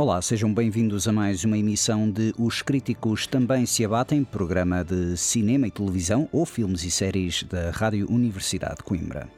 Olá, sejam bem-vindos a mais uma emissão de Os Críticos Também Se Abatem, programa de cinema e televisão ou filmes e séries da Rádio Universidade de Coimbra.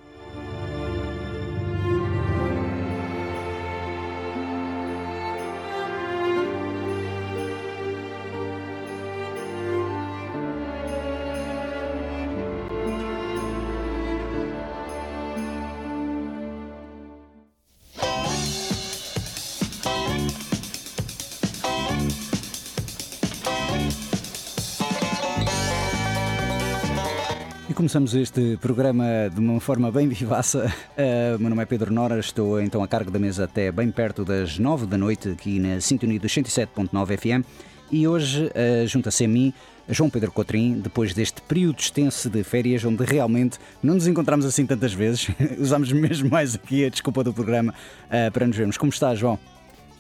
Começamos este programa de uma forma bem vivaça. Uh, meu nome é Pedro Nora, estou então a cargo da mesa até bem perto das 9 da noite, aqui na Sintonia dos 107.9 FM. E hoje uh, junta-se a mim João Pedro Cotrim, depois deste período extenso de férias, onde realmente não nos encontramos assim tantas vezes. Usámos mesmo mais aqui a desculpa do programa uh, para nos vermos. Como está, João?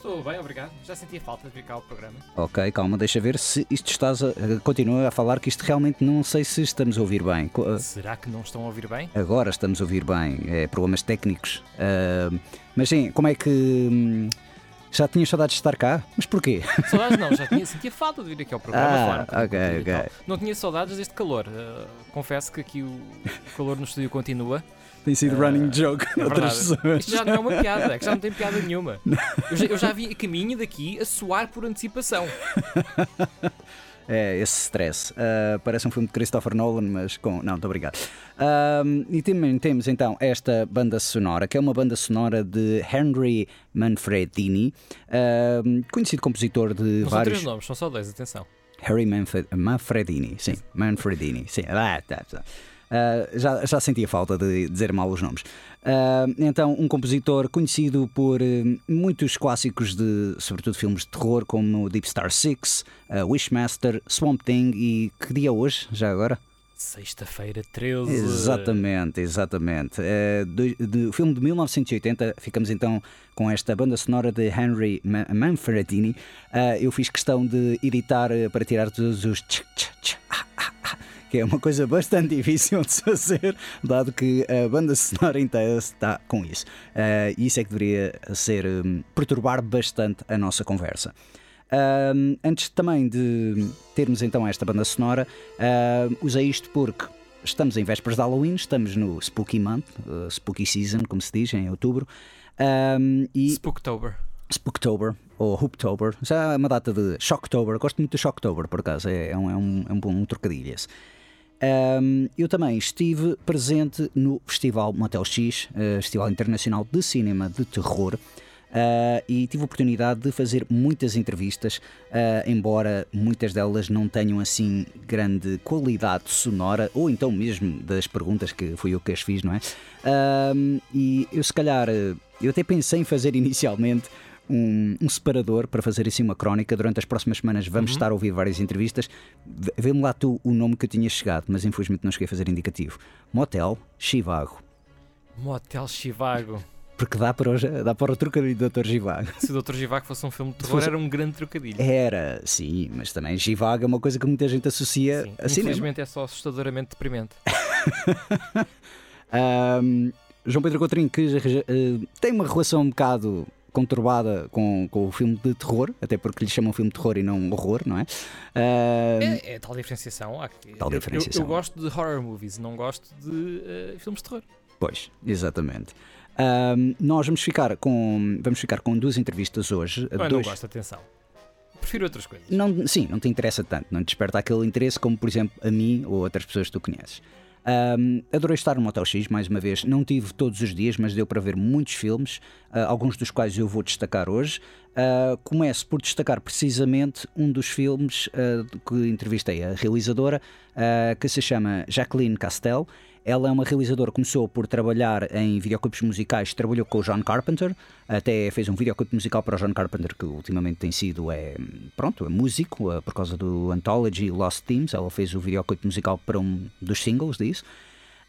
Estou bem, obrigado. Já sentia falta de vir cá ao programa. Ok, calma, deixa ver se isto estás a. Continua a falar que isto realmente não sei se estamos a ouvir bem. Uh, Será que não estão a ouvir bem? Agora estamos a ouvir bem, é problemas técnicos. Uh, mas sim, como é que. hum, já tinhas saudades de estar cá? Mas porquê? Saudades não, já tinha, sentia falta de vir aqui ao programa. Ah, bocadinho ok, ok. Não tinha saudades deste calor. Uh, confesso que aqui o, o calor no estúdio continua. Tem sido running joke É outras pessoas. Isto já não é uma piada, que já não tem piada nenhuma. Eu já, eu já vi a caminho daqui a suar por antecipação. É, esse stress. Uh, parece um filme de Christopher Nolan, mas com. Não, muito obrigado. Um, e também temos então esta banda sonora, que é uma banda sonora de Henry Manfredini, um, conhecido compositor de Não são vários. três nomes, são só dois, atenção. Harry Manfred- Manfredini, sim, Manfredini, sim. Ah, tá, tá. Ah, já, já sentia falta de dizer mal os nomes. Ah, então, um compositor conhecido por eh, muitos clássicos de, sobretudo, filmes de terror, como Deep Star Six, Wishmaster, Swamp Thing e que dia é hoje, já agora? Sexta-feira 13. Exatamente, exatamente. Eh, do, do filme de 1980, ficamos então com esta banda sonora de Henry Ma- Manfredini. Eh, eu fiz questão de editar eh, para tirar todos os tch, tch, tch, ah, ah, ah, que é uma coisa bastante difícil de se fazer, dado que a banda sonora inteira está com isso. E isso é que deveria ser hum, perturbar bastante a nossa conversa. Ahm, antes também de termos então esta banda sonora, ahm, usei isto porque estamos em vésperas de Halloween, estamos no Spooky Month, uh, Spooky Season, como se diz, em outubro, ahm, e Spooktober. Spooktober ou Hooptober, já é uma data de Shocktober, gosto muito de Shocktober por acaso, é, é um, é um, é um bom um trocadilho esse. Ahm, eu também estive presente no Festival Motel X, eh, Festival Internacional de Cinema de Terror, ah, e tive a oportunidade de fazer muitas entrevistas, ah, embora muitas delas não tenham assim grande qualidade sonora, ou então mesmo das perguntas que fui eu que as fiz, não é? E eu se calhar, eu até pensei em fazer inicialmente um, um separador para fazer assim uma crónica. Durante as próximas semanas vamos estar a ouvir várias entrevistas. Vê-me lá tu o nome que eu tinha chegado, mas infelizmente não cheguei a fazer indicativo. Motel Chivago. Motel Chivago. Porque dá para, o, dá para o trocadilho do Dr. Givago. Se o Dr. Chivago fosse um filme de terror, fosse- era um grande trocadilho. Era, sim, mas também Givago é uma coisa que muita gente associa Sim. a cinema. Infelizmente é só assustadoramente deprimente. Ahm, João Pedro Coutrinho, que eh, tem uma relação um bocado conturbada com, com o filme de terror, até porque lhe chamam filme de terror e não horror, não é? Ahm, É, é tal diferenciação. Tal eu- diferenciação. Eu, eu gosto de horror movies, não gosto de eh, filmes de terror. Pois, exatamente. Nós vamos ficar com vamos ficar com duas entrevistas hoje. Eu não dois, gosto de atenção. Prefiro outras coisas. não, sim, não te interessa tanto, não te desperta aquele interesse como, por exemplo, a mim ou outras pessoas que tu conheces. Ahm, adorei estar no Motel X, mais uma vez. Não tive todos os dias, mas deu para ver muitos filmes, ah, alguns dos quais eu vou destacar hoje. Ah, começo por destacar precisamente um dos filmes ah, que entrevistei a realizadora, que se chama Jacqueline Castel. Ela é uma realizadora, começou por trabalhar em videoclipes musicais, trabalhou com o John Carpenter, até fez um videoclipe musical para o John Carpenter, que ultimamente tem sido, é, pronto, é músico, eh, por causa do Anthology Lost Themes. Ela fez o videoclipe musical para um dos singles disso.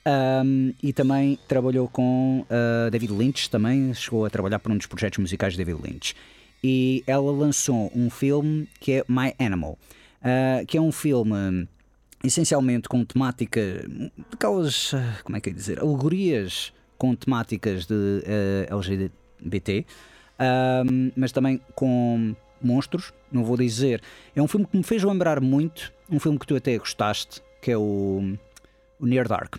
Um, e também trabalhou com uh, David Lynch, também chegou a trabalhar por um dos projetos musicais de David Lynch. E ela lançou um filme que é My Animal, uh, que é um filme essencialmente com temática, aquelas, ah, como é que é dizer, alegorias com temáticas de eh, LGBT, ahm, mas também com monstros, não vou dizer. É um filme que me fez lembrar muito, um filme que tu até gostaste, que é o, o Near Dark.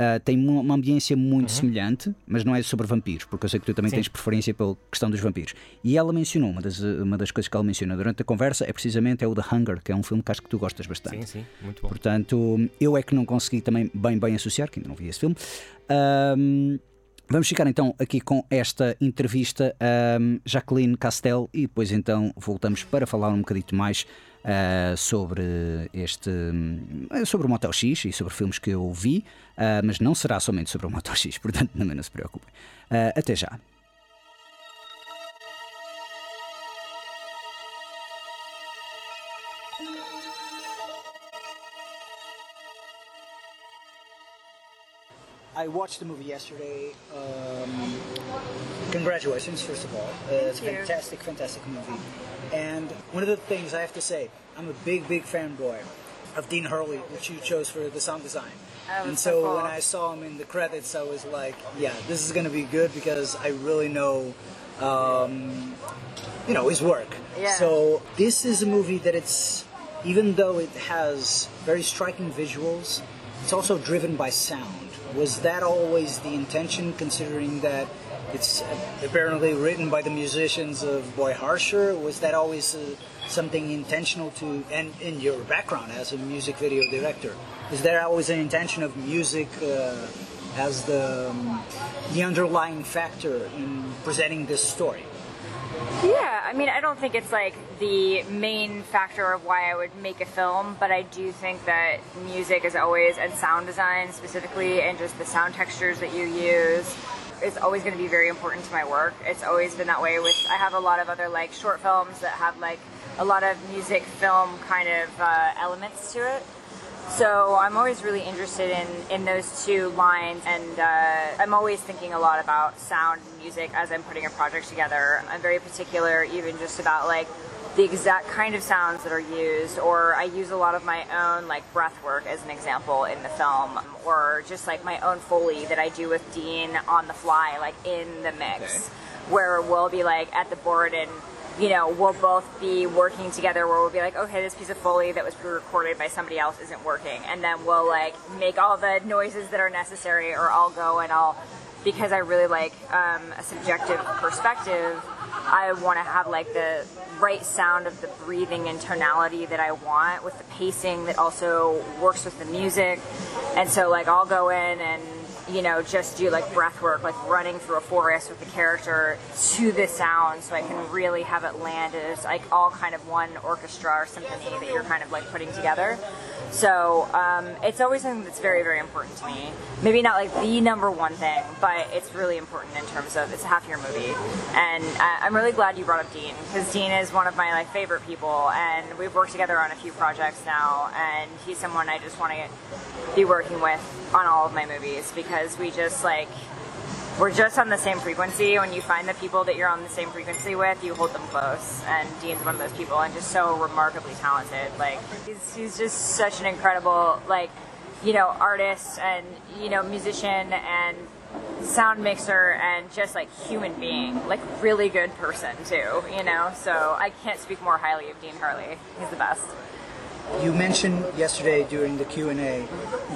Ah, tem uma ambiência muito semelhante, mas não é sobre vampiros, porque eu sei que tu também Sim. tens preferência pela questão dos vampiros. E ela mencionou, uma das, uma das coisas que ela menciona durante a conversa é precisamente é o The Hunger, que é um filme que acho que tu gostas bastante. Sim, sim, muito bom. Portanto, eu é que não consegui também bem, bem associar, que ainda não vi esse filme. Ahm, vamos ficar então aqui com esta entrevista a Jacqueline Castel e depois então voltamos para falar um bocadito mais ah, sobre este ah, sobre o Motel X e sobre filmes que eu vi, ah, mas não será somente sobre o Motel X, portanto também não se preocupem. Ah, até já. I watched the movie yesterday. Um, congratulations, first of all. Uh, it's a fantastic, fantastic movie. And one of the things I have to say, I'm a big, big fanboy of Dean Hurley, which you chose for the sound design. Oh, and so so when I saw him in the credits, I was like, yeah, this is going to be good because I really know, um, you know, his work. Yeah. So this is a movie that it's, even though it has very striking visuals, it's also driven by sound. Was that always the intention, considering that it's apparently written by the musicians of Boy Harsher? Was that always uh, something intentional to, and in your background as a music video director, is there always an intention of music uh, as the, um, the underlying factor in presenting this story? Yeah, I mean, I don't think it's like the main factor of why I would make a film, but I do think that music is always, and sound design specifically, and just the sound textures that you use, is always going to be very important to my work. It's always been that way with, I have a lot of other like short films that have like a lot of music film kind of uh, elements to it. So I'm always really interested in, in those two lines, and uh, I'm always thinking a lot about sound and music as I'm putting a project together. I'm very particular, even just about like the exact kind of sounds that are used, or I use a lot of my own like breath work as an example in the film, or just like my own foley that I do with Dean on the fly, like in the mix, where we'll be like at the board and you know, we'll both be working together where we'll be like, okay, this piece of Foley that was pre-recorded by somebody else isn't working. And then we'll like make all the noises that are necessary or I'll go and I'll, because I really like um, a subjective perspective, I want to have like the right sound of the breathing and tonality that I want with the pacing that also works with the music. And so like I'll go in and you know, just do like breath work, like running through a forest with the character to the sound so I can really have it land as like all kind of one orchestra or symphony that you're kind of like putting together. So um, it's always something that's very, very important to me. Maybe not like the number one thing, but it's really important in terms of it's a half year movie. And I, I'm really glad you brought up Dean because Dean is one of my like favorite people, and we've worked together on a few projects now, and he's someone I just want to be working with on all of my movies because we just like we're just on the same frequency. When you find the people that you're on the same frequency with, you hold them close. And Dean's one of those people, and just so remarkably talented. Like he's, he's just such an incredible like you know artist and you know musician and sound mixer and just like human being, like really good person too. You know, so I can't speak more highly of Dean Hurley. He's the best. You mentioned yesterday during the Q and A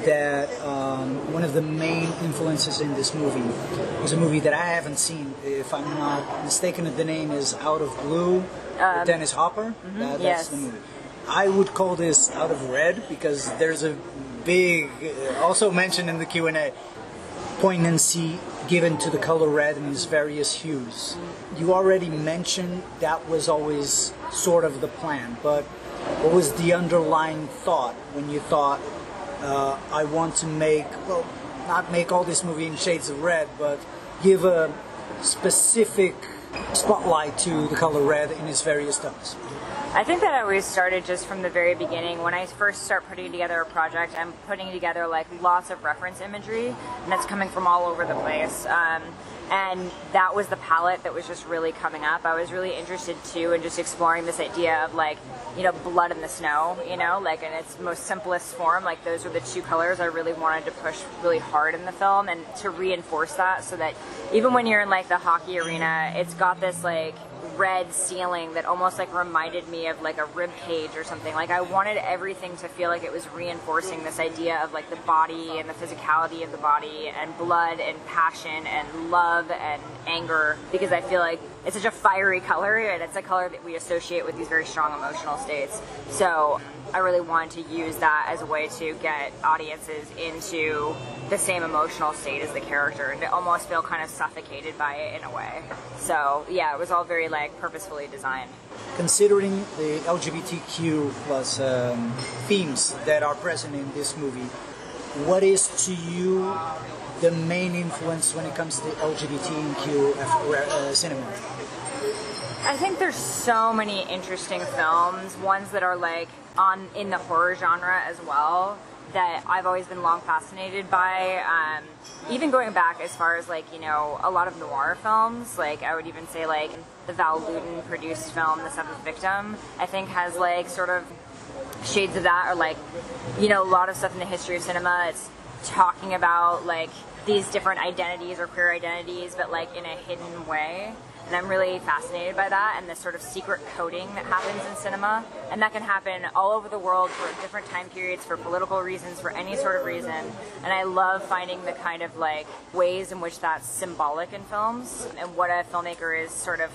that um, one of the main influences in this movie was a movie that I haven't seen. If I'm not mistaken, the name is Out of Blue, with Dennis Hopper. That- that's yes. the movie. I would call this Out of Red because there's a big, uh, also mentioned in the Q and A, poignancy given to the color red in its various hues. You already mentioned that was always sort of the plan, but what was the underlying thought when you thought, uh, I want to make, well, not make all this movie in shades of red, but give a specific spotlight to the color red in its various tones? I think that I always started just from the very beginning. When I first start putting together a project, I'm putting together like lots of reference imagery, and that's coming from all over the place. Um, and that was the palette that was just really coming up. I was really interested too in just exploring this idea of like, you know, blood in the snow, you know, like in its most simplest form. Like those were the two colors I really wanted to push really hard in the film and to reinforce that so that even when you're in like the hockey arena, it's got this like red ceiling that almost like reminded me of like a rib cage or something. Like I wanted everything to feel like it was reinforcing this idea of like the body and the physicality of the body and blood and passion and love and anger because I feel like it's such a fiery color and it's a color that we associate with these very strong emotional states. So I really wanted to use that as a way to get audiences into the same emotional state as the character and to almost feel kind of suffocated by it in a way. So yeah, it was all very like purposefully designed. Considering the LGBTQ plus um, themes that are present in this movie, what is to you the main influence when it comes to LGBTQ uh, cinema? I think there's so many interesting films, ones that are like on in the horror genre as well that I've always been long fascinated by. Um, even going back as far as like you know a lot of noir films, like I would even say like the Val Lewton produced film, The Seventh Victim, I think has like sort of shades of that, or like you know a lot of stuff in the history of cinema. It's talking about like these different identities or queer identities, but like in a hidden way. And I'm really fascinated by that and the sort of secret coding that happens in cinema. And that can happen all over the world for different time periods, for political reasons, for any sort of reason. And I love finding the kind of like ways in which that's symbolic in films and what a filmmaker is sort of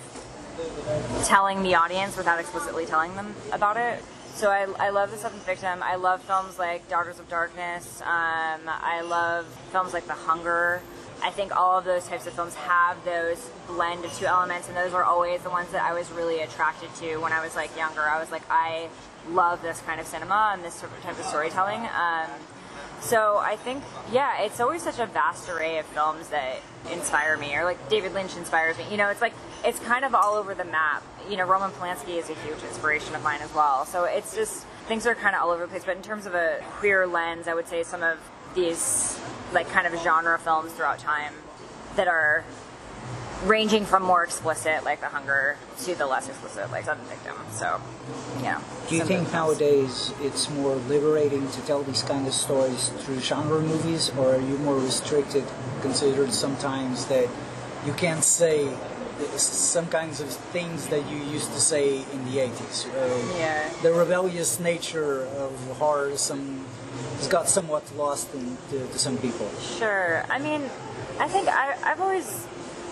telling the audience without explicitly telling them about it. So I, I love The Seventh Victim. I love films like Daughters of Darkness. Um, I love films like The Hunger. I think all of those types of films have those blend of two elements, and those were always the ones that I was really attracted to when I was like younger. I was like, I love this kind of cinema and this type of storytelling. Um, so I think, yeah, it's always such a vast array of films that inspire me, or like David Lynch inspires me. You know, it's like it's kind of all over the map. You know, Roman Polanski is a huge inspiration of mine as well. So it's just things are kind of all over the place. But in terms of a queer lens, I would say some of these like kind of genre films throughout time that are ranging from more explicit, like The Hunger, to the less explicit, like Seventh Victim. So, yeah. Do you think of those films. nowadays it's more liberating to tell these kind of stories through genre movies, or are you more restricted, considered sometimes that you can't say some kinds of things that you used to say in the 80s? Uh, Yeah. The rebellious nature of horror some, has got somewhat lost in, to, to some people. Sure. I mean, I think I, I've always,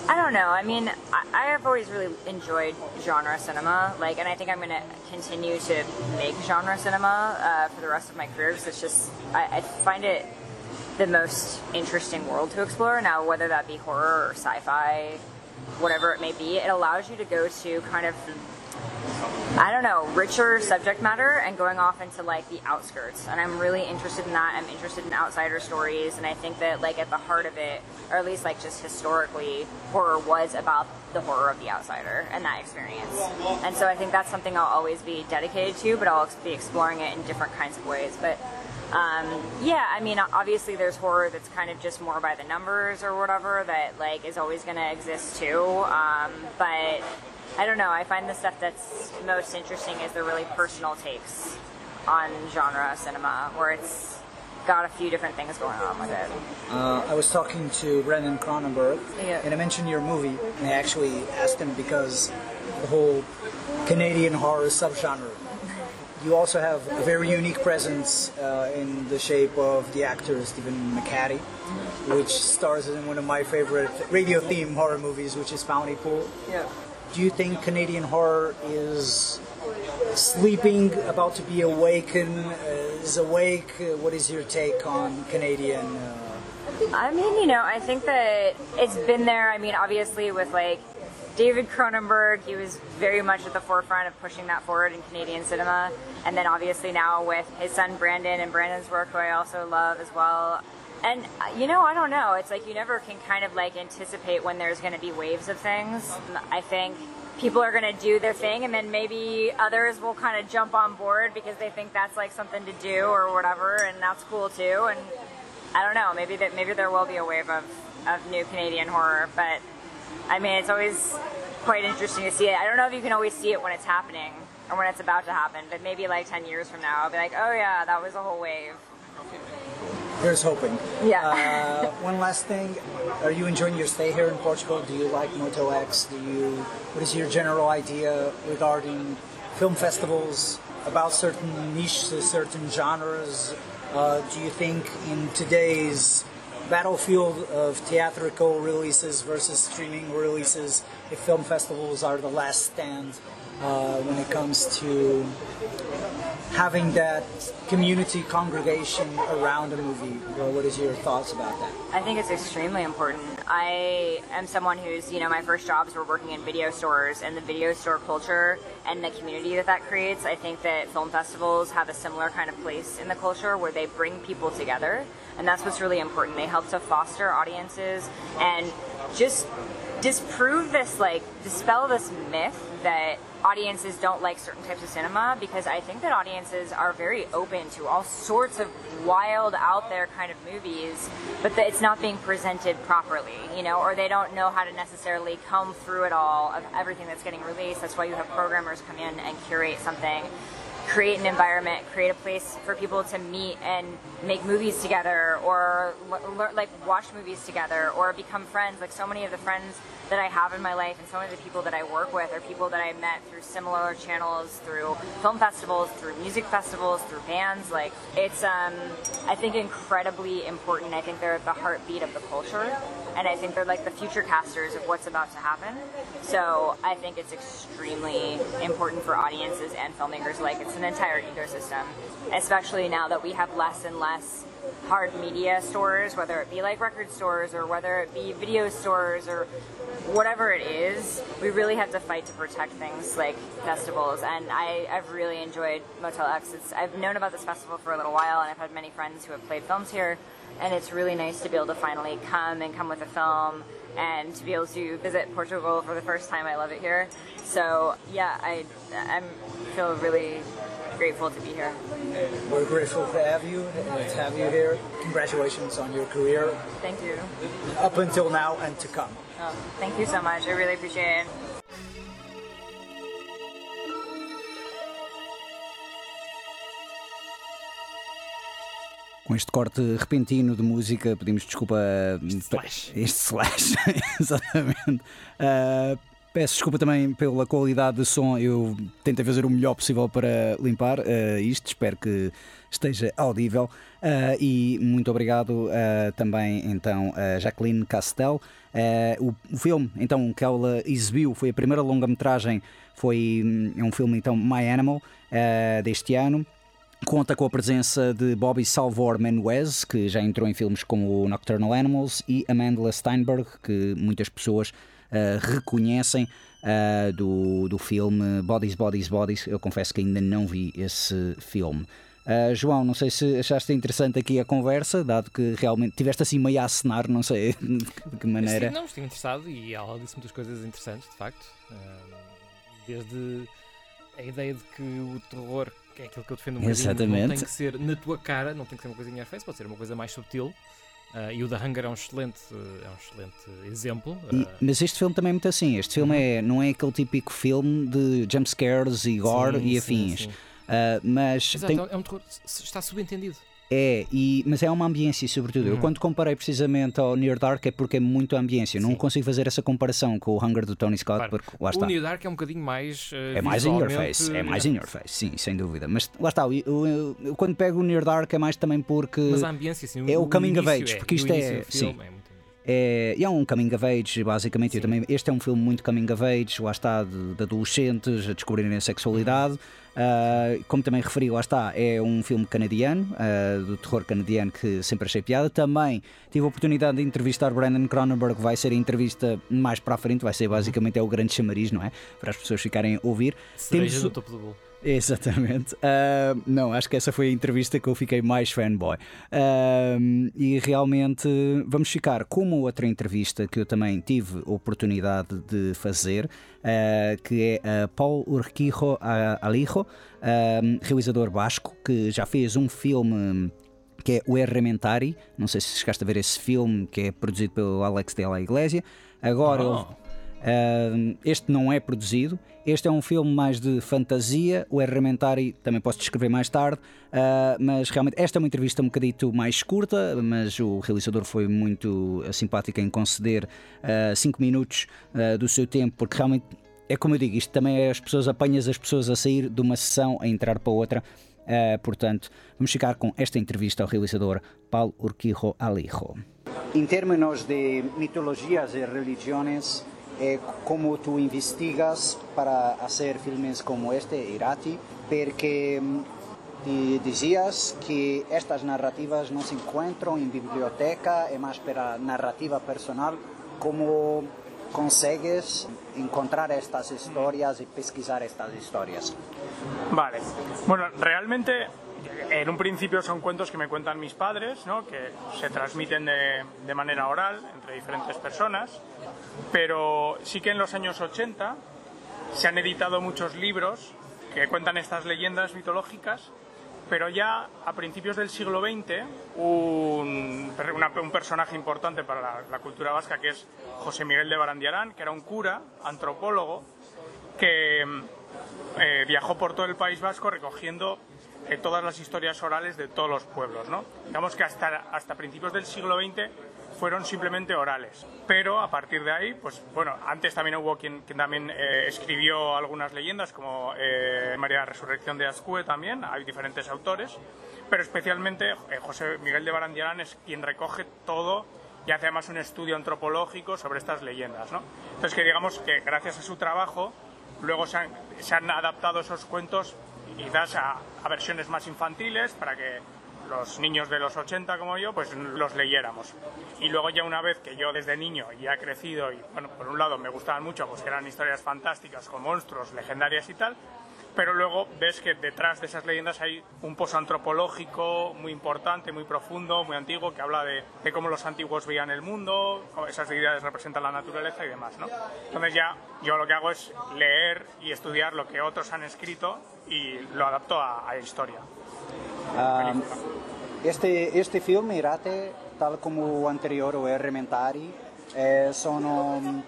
I don't know. I mean, I, I have always really enjoyed genre cinema. Like, and I think I'm going to continue to make genre cinema uh, for the rest of my career because it's just, I, I find it the most interesting world to explore. Now, whether that be horror or sci-fi, whatever it may be, it allows you to go to kind of I don't know, richer subject matter and going off into like the outskirts. And I'm really interested in that. I'm interested in outsider stories. And I think that like at the heart of it, or at least like just historically, horror was about the horror of the outsider and that experience. And so I think that's something I'll always be dedicated to, but I'll be exploring it in different kinds of ways. But um, yeah, I mean, obviously there's horror that's kind of just more by the numbers or whatever that like is always going to exist too. Um, but I don't know. I find the stuff that's most interesting is the really personal takes on genre cinema, where it's got a few different things going on with it. Uh, I was talking to Brandon Cronenberg, Yeah. and I mentioned your movie, and I actually asked him because the whole Canadian horror subgenre you also have a very unique presence uh, in the shape of the actor Stephen McHattie, which stars in one of my favorite radio theme horror movies, which is Bounty Pool. Yeah. Do you think Canadian horror is sleeping, about to be awakened, uh, is awake? Uh, what is your take on Canadian? Uh, I mean, you know, I think that it's been there. I mean, obviously, with like David Cronenberg, he was very much at the forefront of pushing that forward in Canadian cinema. And then obviously now with his son Brandon and Brandon's work, who I also love as well. And uh, you know, I don't know. It's like you never can kind of like anticipate when there's going to be waves of things. I think people are going to do their thing and then maybe others will kind of jump on board because they think that's like something to do or whatever and that's cool too and I don't know. Maybe that maybe there will be a wave of, of new Canadian horror, but I mean, it's always quite interesting to see it. I don't know if you can always see it when it's happening or when it's about to happen, but maybe like 10 years from now, I'll be like, oh yeah, that was a whole wave. Here's hoping. Yeah. Uh, one last thing: Are you enjoying your stay here in Portugal? Do you like Moto X? Do you? What is your general idea regarding film festivals? About certain niches, certain genres. Uh, do you think in today's battlefield of theatrical releases versus streaming releases, if film festivals are the last stand uh, when it comes to having that community congregation around a movie. Well, what is your thoughts about that? I think it's extremely important. I am someone who's, you know, my first jobs were working in video stores and the video store culture and the community that that creates. I think that film festivals have a similar kind of place in the culture where they bring people together. And that's what's really important. They help to foster audiences and just disprove this, like, dispel this myth that audiences don't like certain types of cinema because I think that audiences are very open to all sorts of wild, out there kind of movies, but that it's not being presented properly, you know, or they don't know how to necessarily come through it all of everything that's getting released. That's why you have programmers come in and curate something create an environment, create a place for people to meet and make movies together, or like watch movies together, or become friends. Like so many of the friends that I have in my life, and so many of the people that I work with, are people that I met through similar channels, through film festivals, through music festivals, through bands. Like it's, um, I think, incredibly important. I think they're at the heartbeat of the culture, and I think they're like the future casters of what's about to happen. So I think it's extremely important for audiences and filmmakers. Like it's an entire ecosystem, especially now that we have less and less hard media stores, whether it be like record stores or whether it be video stores or whatever it is, we really have to fight to protect things like festivals. And I, I've really enjoyed Motel X. It's, I've known about this festival for a little while, and I've had many friends who have played films here. And it's really nice to be able to finally come and come with a film and to be able to visit Portugal for the first time. I love it here. So yeah, I I feel really grateful to be here. We're grateful to have you, to have you here. Congratulations on your career. Thank you. Up until now and to come. Oh, thank you so much. I really appreciate it. Com este corte repentino de música, pedimos desculpa. Slash. Este slash, exatamente. Uh, peço desculpa também pela qualidade de som. Eu tentei fazer o melhor possível para limpar uh, isto. Espero que esteja audível. Uh, e muito obrigado também, então, a Jacqueline Castel. O, o, filme, então, que ela exibiu foi a primeira longa-metragem. Foi hum, é um filme, então, My Animal, deste ano. Conta com a presença de Bobby Salvor Menuez, que já entrou em filmes como Nocturnal Animals, e Amanda Steinberg, que muitas pessoas uh, reconhecem uh, do, do filme Bodies, Bodies, Bodies. Eu confesso que ainda não vi esse filme. Uh, João, não sei se achaste interessante aqui a conversa, dado que realmente tiveste assim meio a acenar, não sei de que maneira. Sim, não, estive interessado e ela disse muitas coisas interessantes, de facto. desde a ideia de que o terror que é aquilo que eu defendo um Exatamente. não tem que ser na tua cara, não tem que ser uma coisa em face, pode ser uma coisa mais subtil. Uh, e o The Hunger é um excelente, é um excelente exemplo. Uh, mas este filme também é muito assim. Este filme uhum. é, não é aquele típico filme de jumpscares e gore sim, e afins. Sim, sim. Uh, mas Exato, tem... é um terror, está subentendido. É, e, mas é uma ambiência, sobretudo. Uhum. Eu, quando comparei precisamente ao Near Dark, é porque é muito ambiência. Não Sim. consigo fazer essa comparação com o Hunger do Tony Scott, Claro. porque lá O está. New Dark é um bocadinho mais. eh, É mais in your visualmente- face, é mais in your face, sim, sem dúvida. Mas lá está, eu, eu- eu quando pego o Near Dark é mais também porque Mas a ambiência, assim, é o coming of início age, é, porque o isto é- sim. é é, e é um coming of age, basicamente. Eu também, este é um filme muito coming of age, lá está, de, de adolescentes a descobrirem a sexualidade. Ah, como também referi, lá está, é um filme canadiano, ah, do terror canadiano que sempre achei piada. Também tive a oportunidade de entrevistar Brandon Cronenberg, vai ser a entrevista mais para a frente, vai ser basicamente é o grande chamariz, não é? Para as pessoas ficarem a ouvir. Cereja Temos- no topo do bolo. Exatamente. Ah, não, acho que essa foi a entrevista que eu fiquei mais fanboy. Ah, e realmente vamos ficar com uma outra entrevista que eu também tive a oportunidade de fazer, ah, que é a Paul Urquijo Alijo, realizador basco, que já fez um filme que é o Errementari. Não sei se chegaste a ver esse filme, que é produzido pelo Alex de la Iglesia. Agora Oh. ele- Este não é produzido. Este é um filme mais de fantasia. O Errementari também posso descrever mais tarde. uh, mas realmente, esta é uma entrevista um bocadito mais curta. Mas o realizador foi muito uh, simpático em conceder 5 minutos uh, do seu tempo, porque realmente é como eu digo: isto também é as pessoas, apanhas as pessoas a sair de uma sessão a entrar para outra. Uh, portanto, vamos ficar com esta entrevista ao realizador Paulo Urquijo Alijo. Em termos de mitologias e religiões, é como tu investigas para fazer filmes como este, Irati, porque hum, te dizias que estas narrativas não se encontram em biblioteca, é mais para narrativa personal. Como consegues encontrar estas historias y pesquisar estas historias? Vale. Bueno, realmente en un principio son cuentos que me cuentan mis padres, ¿no? que se transmiten de, manera oral entre diferentes personas, pero sí que en los años 80 se han editado muchos libros que cuentan estas leyendas mitológicas, pero ya a principios del siglo XX un, personaje importante para la, la cultura vasca que es José Miguel de Barandiarán, que era un cura, antropólogo, que eh, viajó por todo el País Vasco recogiendo eh, todas las historias orales de todos los pueblos. ¿no? Digamos que hasta, hasta principios del siglo XX fueron simplemente orales. Pero a partir de ahí, pues bueno, antes también hubo quien, quien también eh, escribió algunas leyendas, como eh, María Resurrección de Azcue también, hay diferentes autores, pero especialmente eh, José Miguel de Barandiarán es quien recoge todo y hace además un estudio antropológico sobre estas leyendas. ¿no? Entonces que digamos que gracias a su trabajo luego se han, se han adaptado esos cuentos quizás a, a versiones más infantiles para que los niños de los 80 como yo pues los leyéramos y luego ya una vez que yo desde niño ya he crecido y bueno por un lado me gustaban mucho pues eran historias fantásticas con monstruos legendarias y tal pero luego ves que detrás de esas leyendas hay un pozo antropológico muy importante, muy profundo, muy antiguo, que habla de, de cómo los antiguos veían el mundo, esas deidades representan la naturaleza y demás, ¿no? Entonces ya yo lo que hago es leer y estudiar lo que otros han escrito y lo adapto a, a historia. Ah, este, este filme, Irate, tal como o anterior, o Errementari, eh, sono mm,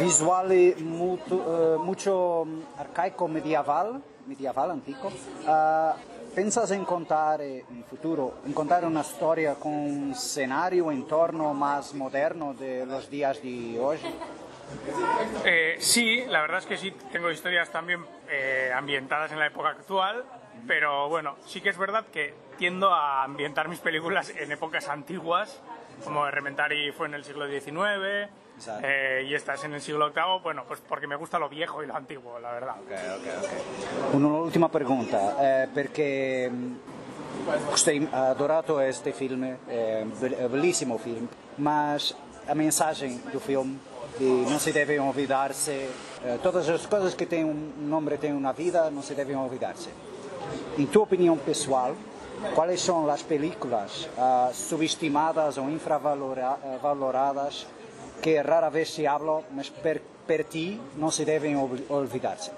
visuali muito, eh, mucho mm, arcaico medieval, medieval antico. Ah, pensas em contar eh, em futuro, em contar uma história com um cenário, entorno mais moderno de los dias de hoje? Eh, sí, la verdad es que sí, tengo historias también eh, ambientadas en la época actual, pero bueno, sí que es verdad que tiendo a ambientar mis películas en épocas antiguas, como Rementari fue en el siglo XIX eh, y esta es en el siglo VIII, bueno, pues porque me gusta lo viejo y lo antiguo, la verdad. Un'ultima pergunta, eh, perché gostei, adorato este filme, é um be- é belíssimo filme, mas a mensagem do filme de não se devem olvidar-se, eh, todas as coisas que têm um nome têm uma vida, não se devem olvidar-se. Em tua opinião pessoal, quais são as películas ah, subestimadas ou infravaloradas que rara vez se habla, mas per- per ti não se devem olvidar-se?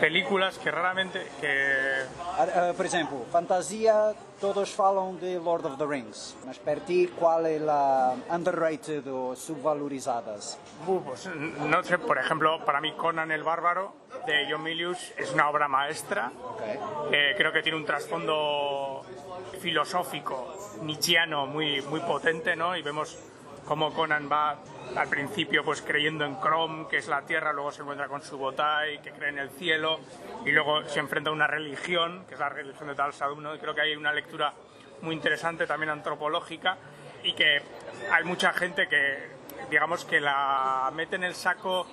Películas que raramente que Uh, por exemplo, fantasia, todos falam de Lord of the Rings, mas per ti qual é a underrated ou subvalorizadas? Uh, pues, no sé, por ejemplo, para mí Conan el Bárbaro de John Milius es una obra maestra. Okay. Eh, creo que tiene un trasfondo filosófico, nietzscheano muy, muy potente, ¿no? Y vemos cómo Conan va al principio pues creyendo en Chrome, que es la Tierra, luego se encuentra con su Botai, que cree en el cielo, y luego se enfrenta a una religión, que es la religión de Tal Sadum, ¿no? Y creo que hay una lectura muy interesante, también antropológica, y que hay mucha gente que, digamos, que la mete en el saco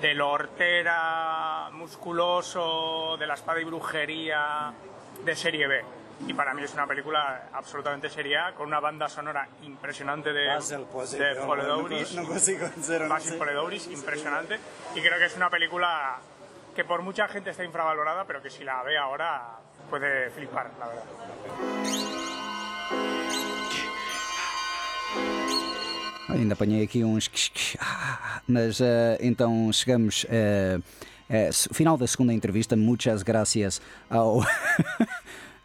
de lo hortera, musculoso, de la espada y brujería de serie B. Y para mí es una película absolutamente seria, con una banda sonora impresionante de, de Poledouris. no consigo Basil sei. Poledouris, impresionante. Y creo que es una película que por mucha gente está infravalorada, pero que si la ve ahora puede flipar, la verdad. Ainda apanhei aqui uns. Ah, Mas eh, então chegamos. eh, se- final da segunda entrevista. Muitas gracias ao.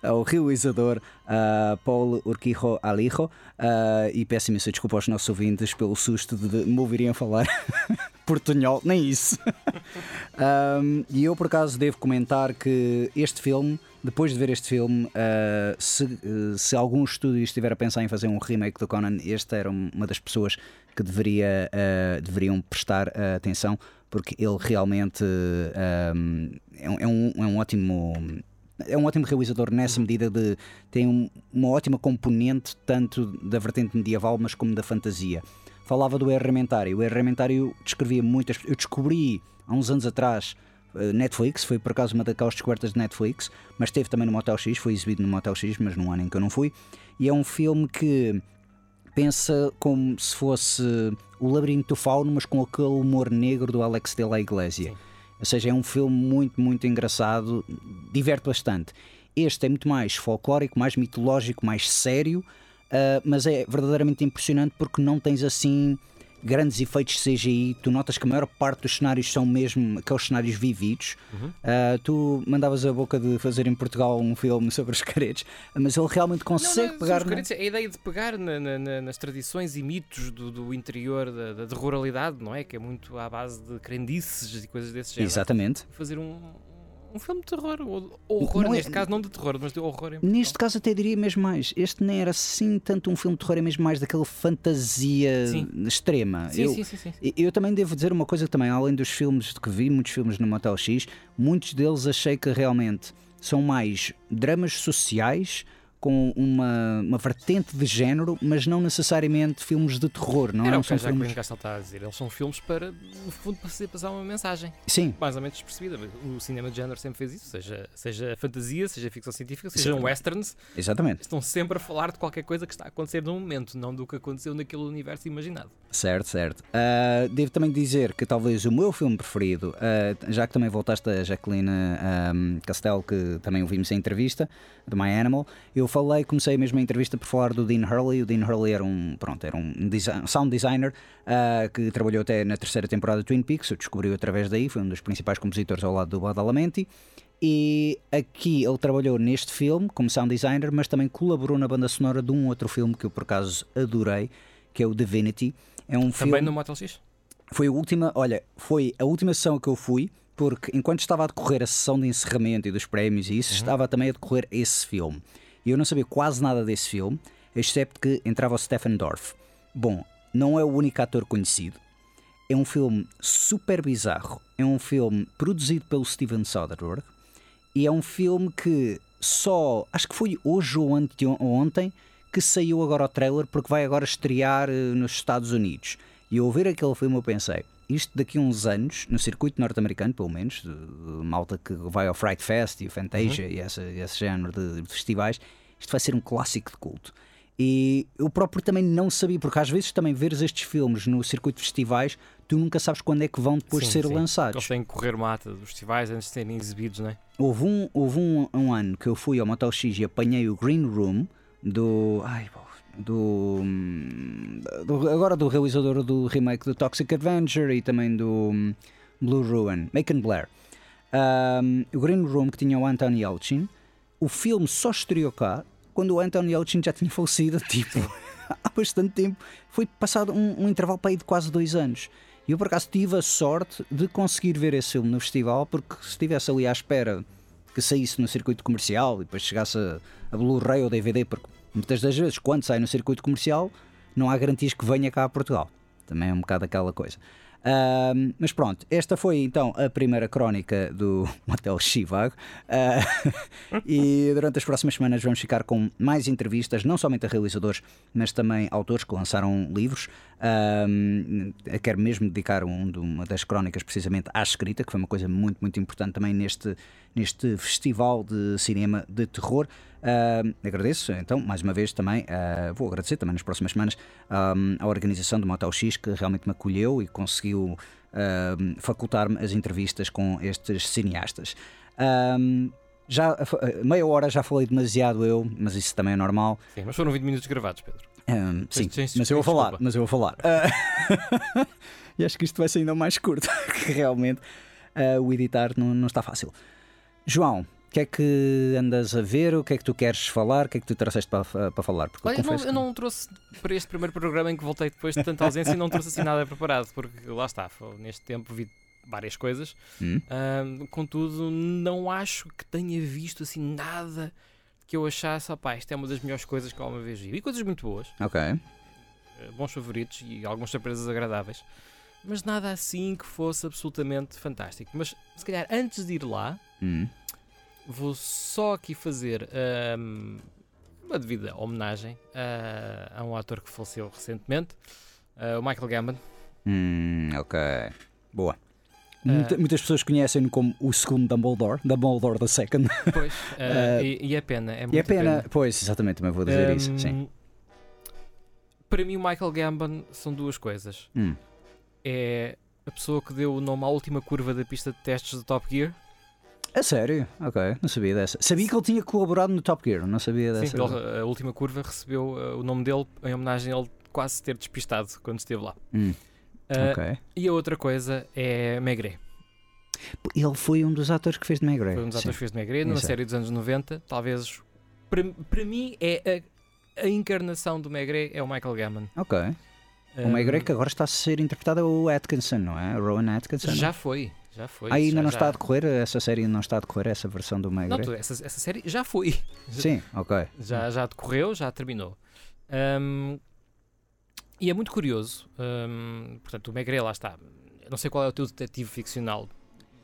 Ao realizador ah, Paulo Urquijo Alijo ah, e peço imensa desculpa aos nossos ouvintes pelo susto de me ouvirem falar portunhol, nem isso. Ahm, e eu por acaso devo comentar que este filme, depois de ver este filme, ah, se, eh, se algum estúdio estiver a pensar em fazer um remake do Conan, este era uma das pessoas que deveria, ah, deveriam prestar ah, atenção, porque ele realmente é, um, é um- é um ótimo. É um ótimo realizador nessa medida de tem um- uma ótima componente tanto da vertente medieval mas como da fantasia. Falava do Herramentário. O Herramentário descrevia muitas. Eu descobri há uns anos atrás eh, Netflix, foi por acaso uma daquelas descobertas de Netflix, mas esteve também no Motel X, foi exibido no Motel X, mas num ano em que eu não fui. E é um filme que pensa como se fosse o Labirinto do Fauno, mas com aquele humor negro do Alex de la Iglesia. Ou seja, é um filme muito, muito engraçado, diverte bastante. Este é muito mais folclórico, mais mitológico, mais sério, ah, mas é verdadeiramente impressionante porque não tens assim grandes efeitos CGI. Tu notas que a maior parte dos cenários são mesmo aqueles cenários vividos. Ah, tu mandavas a boca de fazer em Portugal um filme sobre os caretos, mas ele realmente consegue não, pegar. são os na- caretos, a ideia de pegar na- na- na- nas tradições e mitos do, do interior da, da, de ruralidade, não é? Que é muito à base de crendices e coisas desse género. Exatamente. Fazer um, um filme de terror, ou, ou horror, Não é- neste caso não de terror, mas de horror Neste caso até diria mesmo mais. Este nem era assim tanto um filme de terror, é mesmo mais daquela fantasia Sim. extrema. Sim, eu, sim, sim, sim. eu também devo dizer uma coisa também, além dos filmes que vi, muitos filmes no Motel X, muitos deles achei que realmente são mais dramas sociais com uma, uma vertente de género, mas não necessariamente filmes de terror, não Era eram o que são filmes. Castle está a dizer. Eles são filmes para, no fundo, para se passar uma mensagem. Sim, Mais ou menos despercebida. O cinema de género sempre fez isso, seja, seja fantasia, seja ficção científica, Sim. sejam westerns, exatamente. estão sempre a falar de qualquer coisa que está a acontecer no momento, não do que aconteceu naquele universo imaginado. Certo, certo. Ah, devo também dizer que talvez o meu filme preferido, ah, já que também voltaste a Jacqueline ah, Castell, que também ouvimos em entrevista, do My Animal, eu falei, comecei mesmo a entrevista por falar do Dean Hurley. O Dean Hurley era um, pronto, era um desi- sound designer ah, que trabalhou até na terceira temporada de Twin Peaks, o descobriu através daí, foi um dos principais compositores ao lado do Badalamenti. E aqui ele trabalhou neste filme como sound designer, mas também colaborou na banda sonora de um outro filme que eu por acaso adorei, que é o Divinity. É um Também filme. no Motel X? Foi a última, olha, foi a última sessão que eu fui, porque enquanto estava a decorrer a sessão de encerramento e dos prémios e isso, estava também a decorrer esse filme. E eu não sabia quase nada desse filme, excepto que entrava o Stephen Dorff. Bom, não é o único ator conhecido. É um filme super bizarro. É um filme produzido pelo Steven Soderbergh e é um filme que só, acho que foi hoje ou ante- ontem, que saiu agora o trailer porque vai agora estrear eh, nos Estados Unidos. E ao ver aquele filme eu pensei, isto daqui a uns anos, no circuito norte-americano pelo menos, de, de malta que vai ao Fright Fest e o Fantasia e essa, esse género de, de festivais, isto vai ser um clássico de culto. E eu próprio também não sabia, porque às vezes também veres estes filmes no circuito de festivais, tu nunca sabes quando é que vão depois Sim, ser sim. lançados. Eles têm que correr mata dos festivais antes de serem exibidos, não é? Houve um, houve um, um ano que eu fui ao Motel X e apanhei o Green Room do. Ai, pô, do, do- agora do realizador do remake do Toxic Adventure e também do hum, Blue Ruin, Macon Blair. Um, o Green Room que tinha o Anton Yelchin, o filme só estreou cá quando o Anton Yelchin já tinha falecido, tipo, há bastante tempo. Foi passado um, um intervalo para aí de quase dois anos. E eu por acaso tive a sorte de conseguir ver esse filme no festival, porque se estivesse ali à espera que saísse no circuito comercial e depois chegasse a, a Blu-ray ou DVD, porque muitas das vezes, quando sai no circuito comercial, não há garantias que venha cá a Portugal. Também é um bocado aquela coisa. Ahm, mas pronto, esta foi então a primeira crónica do Motel Chivago. Ah, e durante as próximas semanas vamos ficar com mais entrevistas, não somente a realizadores, mas também autores que lançaram livros. Eu quero mesmo dedicar um uma das crónicas precisamente à escrita, que foi uma coisa muito, muito importante também neste, neste festival de cinema de terror. Ahm, agradeço, então, mais uma vez também, ah, vou agradecer também nas próximas semanas ahm, à organização do Motel X, que realmente me acolheu e conseguiu ahm, facultar-me as entrevistas com estes cineastas. Já, meia hora já falei demasiado eu, mas isso também é normal. Sim, mas foram 20 minutos gravados, Pedro. Ahm, sim, tens- mas eu vou tens falar, desculpa. mas eu vou falar. Ah, e acho que isto vai ser ainda mais curto, que realmente ah, o editar não, não está fácil. João, o que é que andas a ver? O que é que tu queres falar? O que é que tu trouxeste para, para falar? Porque Olha, eu não, confesso eu que- não trouxe para este primeiro programa em que voltei depois de tanta ausência e não trouxe assim nada preparado, porque lá está, neste tempo vi várias coisas. Hum? Ahm, contudo, não acho que tenha visto assim nada que eu achasse, opá, isto é uma das melhores coisas que alguma vez vi. E coisas muito boas, Ok. eh, bons favoritos e algumas surpresas agradáveis, mas nada assim que fosse absolutamente fantástico. Mas se calhar antes de ir lá, Hum. vou só aqui fazer ahm, uma devida homenagem a, a um ator que faleceu recentemente, ah, o Michael Gambon. Hum, ok. Boa. Muita- muitas pessoas conhecem-no como o segundo Dumbledore, Dumbledore the Second. Pois, ah, e, e é pena. É e é muito pena, pois, exatamente, também vou dizer isso. Sim. Ahm, Para mim, o Michael Gambon são duas coisas. Hum. É a pessoa que deu o nome à última curva da pista de testes do Top Gear. A sério? Ok, não sabia dessa. Sabia que ele tinha colaborado no Top Gear, não sabia dessa. Sim, ele, a última curva recebeu ah, o nome dele em homenagem a ele quase ter despistado quando esteve lá. Hum, ok. E a outra coisa é Maigret. Ele foi um dos atores que fez de Maigret. Foi um dos atores que fez de Maigret, numa Exato. série dos anos 90. Talvez, para, para mim, é a, a encarnação do Maigret é o Michael Gambon. Ok. O Maigret que agora está a ser interpretado é o Atkinson, não é? Rowan Atkinson. Já foi, já foi. Ah, ainda já, não já. está a decorrer, essa série não está a decorrer, essa versão do Não, Maigret? tu- essa, essa série já foi. Sim, ok. Já, já decorreu, já terminou. Ahm, e é muito curioso. ahm, portanto, o Maigret, lá está. Eu não sei qual é o teu detetive ficcional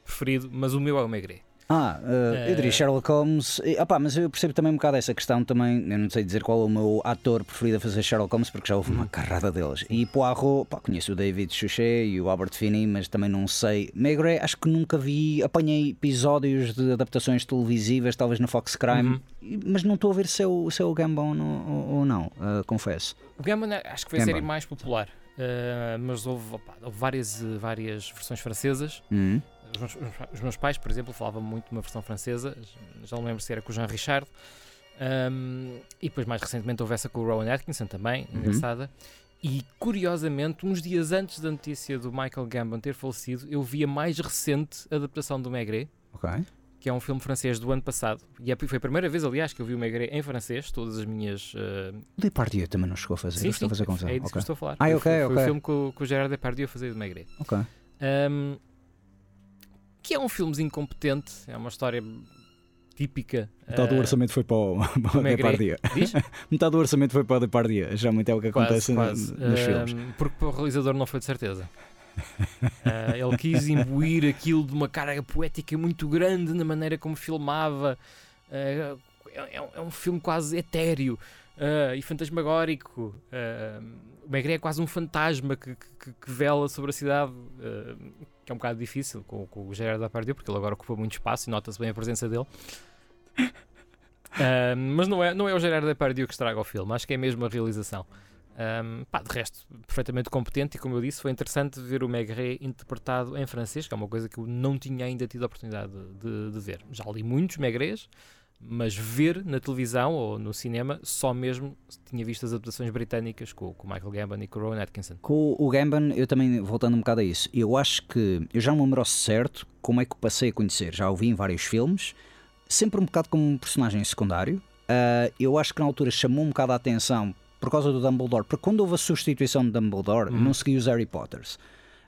preferido, mas o meu é o Maigret. Ah, eh, eu diria Eh, Sherlock Holmes. E, opá, mas eu percebo também um bocado essa questão também. Eu não sei dizer qual é o meu ator preferido a fazer Sherlock Holmes, porque já houve uma carrada deles. E Poirot, pá, conheço o David Suchet e o Albert Finney, mas também não sei. Maigret, acho que nunca vi. Apanhei episódios de adaptações televisivas, talvez no Fox Crime, Uhum. mas não estou a ver se é o, se é o Gambon ou, ou- não, eh, confesso. O Gambon acho que foi a Gambon. série mais popular. ah, mas houve, opá, houve várias, várias versões francesas. Hum, Os meus, os meus pais, por exemplo, falavam muito de uma versão francesa, já não lembro se era com o Jean Richard. Um, e depois, mais recentemente, houve essa com o Rowan Atkinson também, Uhum. engraçada. E curiosamente, uns dias antes da notícia do Michael Gambon ter falecido, eu vi a mais recente adaptação do Maigret, ok. que é um filme francês do ano passado. E é- foi a primeira vez, aliás, que eu vi o Maigret em francês. Todas as minhas. uh, Depardieu também não chegou a fazer. sim, eu estou a fazer sim, confusão. é disso que Ok. eu estou a falar. Ah, ok, foi, foi ok. o filme que o, que o Gerard Depardieu a fazer do Maigret. ok. Um, que é um filmezinho competente, é uma história típica. Metade do uh, orçamento foi para o, para o Maigret. Depardieu. Diz? Metade do orçamento foi para o Depardieu. Geralmente é o que acontece Quase, n- quase. nos Um, filmes. Porque para o realizador não foi de certeza. Uh, ele quis imbuir aquilo de uma carga poética muito grande na maneira como filmava. Uh, é, é um- é um filme quase etéreo uh, e fantasmagórico. Uh, o Maigret é quase um fantasma que, que- que vela sobre a cidade, uh, que é um bocado difícil com, com o Gerard Depardieu, porque ele agora ocupa muito espaço e nota-se bem a presença dele. Uh, mas não é, não é o Gerard Depardieu que estraga o filme, acho que é mesmo a realização. Um, pá, de resto, perfeitamente competente e como eu disse, foi interessante ver o Maigret interpretado em francês, que é uma coisa que eu não tinha ainda tido a oportunidade de, de ver. Já li muitos Maigrets, mas ver na televisão ou no cinema só mesmo tinha visto as adaptações britânicas com, com o Michael Gambon e com o Rowan Atkinson. Com o Gambon, eu também, voltando um bocado a isso, eu acho que, eu já não me lembro certo como é que o passei a conhecer, já o vi em vários filmes, sempre um bocado como um personagem secundário, Uh, eu acho que na altura chamou um bocado a atenção por causa do Dumbledore, porque quando houve a substituição de Dumbledore, uhum. não segui os Harry Potters.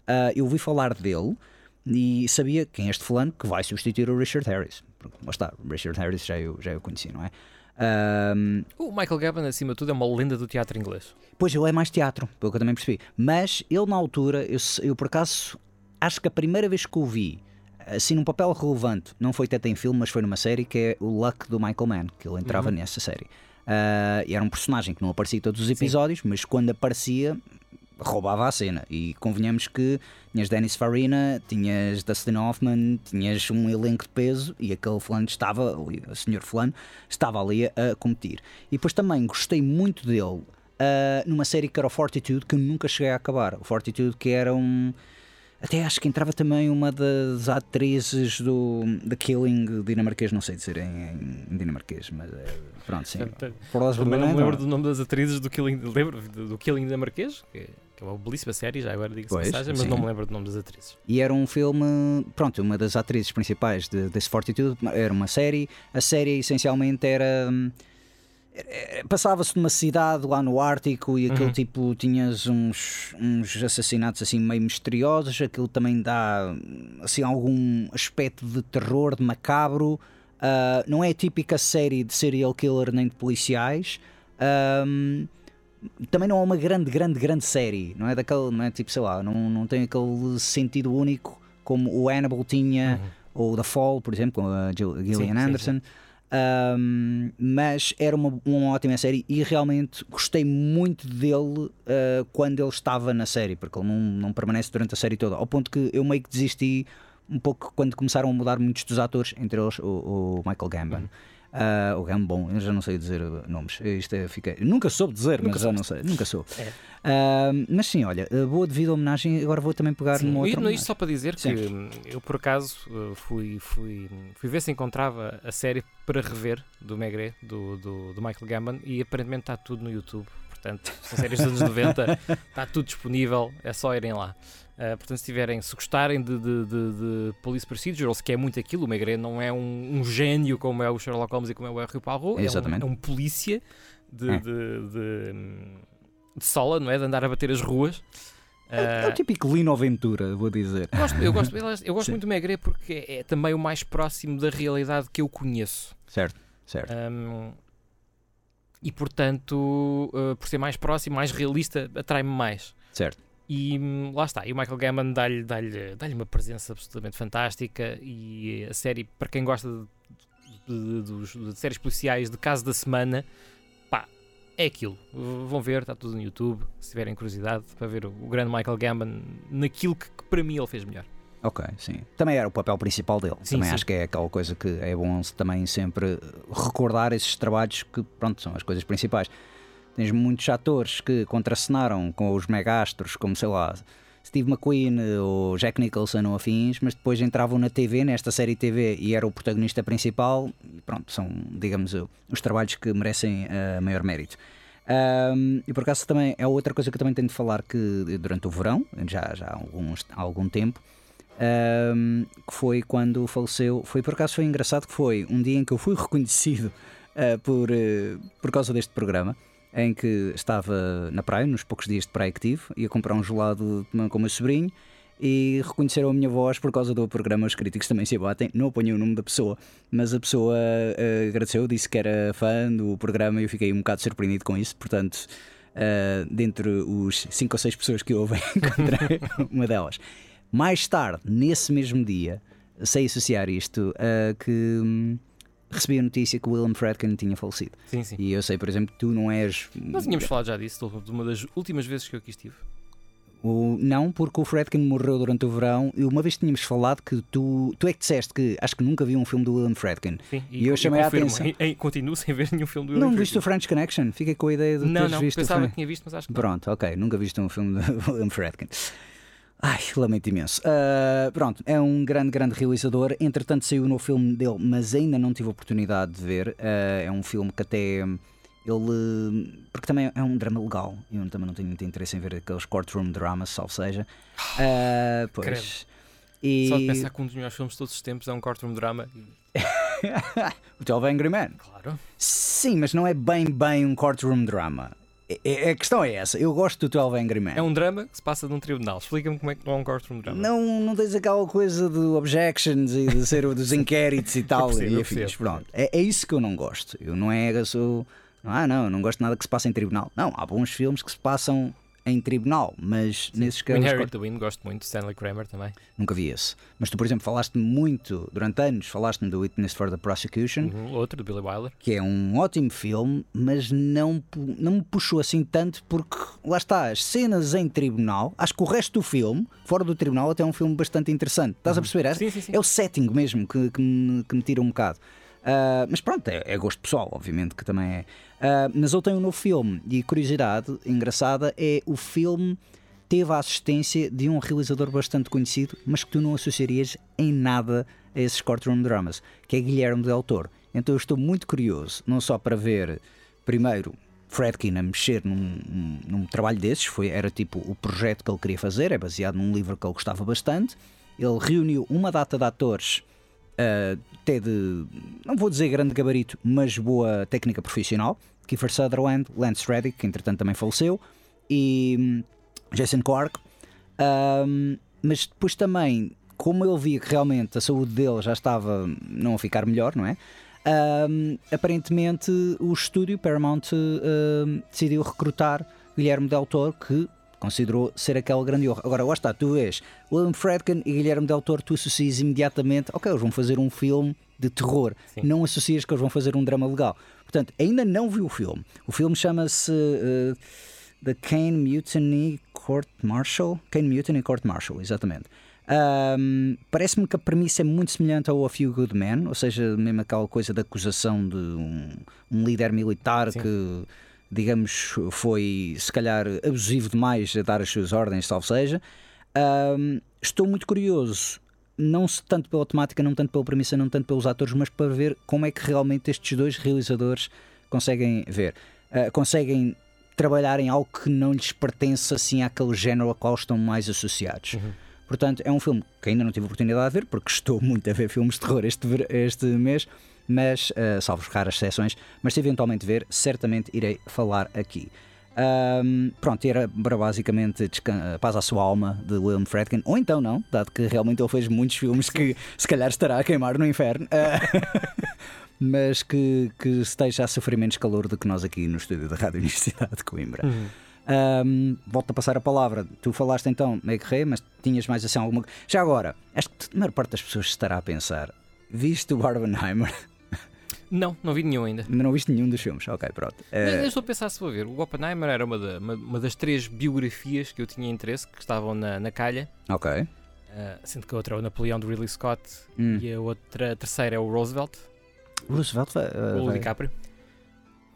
Uh, eu ouvi falar dele e sabia quem é este fulano que vai substituir o Richard Harris. Porque, lá está, o Richard Harris já eu, já eu conheci, não é? Um, o Michael Gavin, acima de tudo, é uma lenda do teatro inglês. Pois, ele é mais teatro, pelo que eu também percebi. Mas ele, na altura, eu, eu por acaso, acho que a primeira vez que o vi assim num papel relevante, não foi até em filme, mas foi numa série que é o Luck do Michael Mann, que ele entrava uhum. nessa série. Uh, era um personagem que não aparecia em todos os episódios, Sim. mas quando aparecia roubava a cena. E convenhamos que tinhas Dennis Farina, tinhas Dustin Hoffman, tinhas um elenco de peso e aquele fulano estava, o senhor fulano, estava ali a competir. E depois também gostei muito dele uh, numa série que era o Fortitude, que eu nunca cheguei a acabar. O Fortitude que era um até acho que entrava também uma das atrizes do The Killing dinamarquês, não sei dizer em, em dinamarquês, mas é, pronto, sim. Também não me lembro do nome das atrizes do Killing, lembro do Killing dinamarquês, que, que é uma belíssima série, já agora digo-se mensagem, mas sim. não me lembro do nome das atrizes. E era um filme, pronto, uma das atrizes principais de, desse Fortitude, era uma série, a série essencialmente era hum, Passava-se numa cidade lá no Ártico e aquele uhum. tipo tinhas uns, uns assassinatos assim meio misteriosos, aquilo também dá assim algum aspecto de terror, de macabro. Uh, não é a típica série de serial killer nem de policiais. Um, também não é uma grande, grande, grande série, não é daquele, não é tipo, sei lá, não, não tem aquele sentido único como o Hannibal tinha, uhum. ou The Fall, por exemplo, com a Gillian sim, Anderson. Sim, sim. Um, mas era uma, uma ótima série e realmente gostei muito dele uh, quando ele estava na série, porque ele não, não permanece durante a série toda, ao ponto que eu meio que desisti um pouco quando começaram a mudar muitos dos atores, entre eles o, o Michael Gambon. Uhum. Uh, o Gambon, eu já não sei dizer nomes. Isto é, fiquei, nunca soube dizer, nunca mas já não sei, nunca sou. É. Uh, mas sim, olha, boa devida homenagem. Agora vou também pegar sim, numa outra. Isto só para dizer sim. que eu, por acaso, fui, fui, fui ver se encontrava a série para rever do Megre, do, do, do Michael Gambon, e aparentemente está tudo no YouTube. Portanto, são séries dos anos 90, está tudo disponível, é só irem lá. Uh, portanto, se tiverem, se gostarem de, de, de, de Police Procedural, se quer muito aquilo, o Maigret não é um, um, gênio como é o Sherlock Holmes e como é o Hercule Poirot, é um, é um polícia de, é. de, sola, não é? De andar a bater as ruas. É, é, o típico Lino Aventura, vou dizer. Gosto, eu gosto, eu gosto muito do Maigret porque é, é, também o mais próximo da realidade que eu conheço. Certo, certo. Um, e portanto, uh, por ser mais próximo, mais realista, atrai-me mais. Certo. E hum, lá está, e o Michael Gaiman dá-lhe dá dá uma presença absolutamente fantástica e a série, para quem gosta de, de, de, de séries policiais de caso da semana, pá, é aquilo. Vão ver, está tudo no YouTube, se tiverem curiosidade, para ver o, o grande Michael Gaiman naquilo que, que, para mim ele fez melhor. Ok, sim. Também era o papel principal dele. Sim, também sim. acho que é aquela coisa que é bom também sempre recordar esses trabalhos que, pronto, são as coisas principais. Tens muitos atores que contracenaram com os megastros, como sei lá, Steve McQueen ou Jack Nicholson ou afins, mas depois entravam na TV, nesta série TV, e era o protagonista principal. E pronto, são, digamos, os trabalhos que merecem uh, maior mérito. Um, e por acaso também é outra coisa que eu também tenho de falar que durante o verão, já, já há, alguns, há algum tempo, um, que foi quando faleceu. Foi por acaso foi engraçado que foi um dia em que eu fui reconhecido uh, por, uh, por causa deste programa em que estava na praia, nos poucos dias de praia que tive, ia comprar um gelado com o meu sobrinho e reconheceram a minha voz por causa do programa Os Críticos Também Se Abatem. Não apanhei o nome da pessoa, mas a pessoa uh, agradeceu, disse que era fã do programa e eu fiquei um bocado surpreendido com isso. Portanto, uh, dentre os cinco ou seis pessoas que ouvem, encontrei uma delas. Mais tarde, nesse mesmo dia, sei associar isto a que. Recebi a notícia que o William Fredkin tinha falecido. Sim, sim. E eu sei, por exemplo, que tu não és. Nós tínhamos falado já disso, de uma das últimas vezes que eu aqui estive. O, não, porque o Fredkin morreu durante o verão e uma vez tínhamos falado que tu, tu é que disseste que acho que nunca vi um filme do William Fredkin. Sim, e, e eu chamei a atenção. E, e, continuo sem ver nenhum filme do William Não viste o French Connection? Fiquei com a ideia de não, teres não, visto. Não, pensava que tinha visto, mas acho que Pronto, ok, nunca viste um filme do William Fredkin. Ai, lamento imenso. Uh, pronto, é um grande, grande realizador. Entretanto, saiu no filme dele, mas ainda não tive a oportunidade de ver. Uh, é um filme que até ele. Porque também é um drama legal. Eu também não tenho muito interesse em ver aqueles courtroom dramas, salvo seja. Uh, pois. E... Só de pensar que um dos melhores filmes de todos os tempos é um courtroom drama. o 12 Angry Men. Claro. Sim, mas não é bem, bem um courtroom drama. É, é, a questão é essa. Eu gosto do 12 Angry Men. É um drama que se passa num tribunal. Explica-me como é que não é um courtroom drama. Não, não tens aquela coisa de objections e de ser dos inquéritos e tal. percebo, e afins. Pronto. É, é isso que eu não gosto. Eu não é. Eu sou. Ah, não, eu não gosto de nada que se passe em tribunal. Não, há bons filmes que se passam em tribunal, mas Sim. nesses casos. Inherit the Wind, gosto muito, Stanley Kramer também. Nunca vi esse. Mas tu, por exemplo, falaste muito, durante anos, falaste-me do Witness for the Prosecution. Uhum, outro, do Billy Wilder. Que é um ótimo filme, mas não, não me puxou assim tanto porque, lá está, as cenas em tribunal, acho que o resto do filme, fora do tribunal, até é um filme bastante interessante. Estás uhum. a perceber? Sim, sim, sim. É o setting mesmo que, que, me, que me tira um bocado. Uh, mas pronto, é, é, gosto pessoal, obviamente que também é. Uh, mas ele tem um novo filme e curiosidade engraçada é o filme teve a assistência de um realizador bastante conhecido, mas que tu não associarias em nada a esses courtroom dramas, que é Guilherme Del Toro. Então eu estou muito curioso, não só para ver, primeiro, Fredkin a mexer num, num, trabalho desses, foi, era tipo o projeto que ele queria fazer, é baseado num livro que ele gostava bastante. Ele reuniu uma data de atores até de, não vou dizer grande gabarito, mas boa técnica profissional. Kiefer Sutherland, Lance Reddick, que entretanto também faleceu, e hum, Jason Clark. Um, mas depois também, como eu via que realmente a saúde dele já estava não a ficar melhor, não é? Um, aparentemente o estúdio Paramount uh, decidiu recrutar Guilherme Del Toro, que considerou ser aquele grande honra. Agora, lá está, tu vês William Fredkin e Guilherme Del Toro, tu associas imediatamente, ok, eles vão fazer um filme de terror, Sim. não associas que eles vão fazer um drama legal. Portanto, ainda não vi o filme. O filme chama-se uh, The Kane Mutiny Court Martial. Kane Mutiny Court Martial, exatamente. Um, Parece-me que a premissa é muito semelhante ao A Few Good Men, ou seja, mesmo aquela coisa da acusação de um, um líder militar Sim. que digamos, foi se calhar abusivo demais a dar as suas ordens, salvo seja. Um, estou muito curioso, não tanto pela temática, não tanto pela premissa, não tanto pelos atores, mas para ver como é que realmente estes dois realizadores conseguem ver. Uh, conseguem trabalhar em algo que não lhes pertence assim àquele género a qual estão mais associados. Uhum. Portanto, é um filme que ainda não tive oportunidade de ver, porque estou muito a ver filmes de terror este, este mês, mas, uh, salvo raras exceções, mas se eventualmente ver, certamente irei falar aqui. Um, pronto, era para basicamente Paz à sua alma de William Fredkin, ou então não, dado que realmente ele fez muitos filmes que se calhar estará a queimar no inferno, uh, mas que, que esteja a sofrer menos calor do que nós aqui no estúdio da Rádio Universidade de Coimbra. Uhum. Um, volto a passar a palavra. Tu falaste então Meg Rey, mas tinhas mais assim alguma Já agora, acho que a maior parte das pessoas estará a pensar: viste o Barbenheimer? Não, não vi nenhum ainda. Não viste nenhum dos filmes, ok, pronto. Mas eu estou a pensar se vou ver. O Oppenheimer era uma, da, uma, uma, das três biografias que eu tinha interesse, que estavam na, na calha. Ok. Uh, sendo que a outra é o Napoleão de Ridley Scott hum. e a outra, a terceira é o Roosevelt. Roosevelt vai. Uh, o vai... DiCaprio.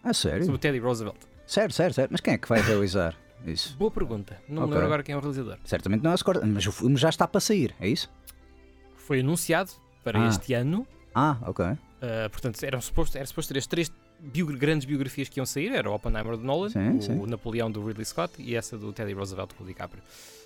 Ah, sério? Sobre o Teddy Roosevelt. Certo, certo, certo. Mas quem é que vai realizar isso? Boa pergunta. Não okay. me lembro agora quem é o realizador. Certamente não é o Scott, mas o filme já está para sair, é isso? Foi anunciado para ah. este ano. Ah, ok. Uh, portanto, era suposto, era suposto ter as três grandes biografias que iam sair: era o Oppenheimer de Nolan, sim, o sim. Napoleão do Ridley Scott e essa do Teddy Roosevelt com o DiCaprio.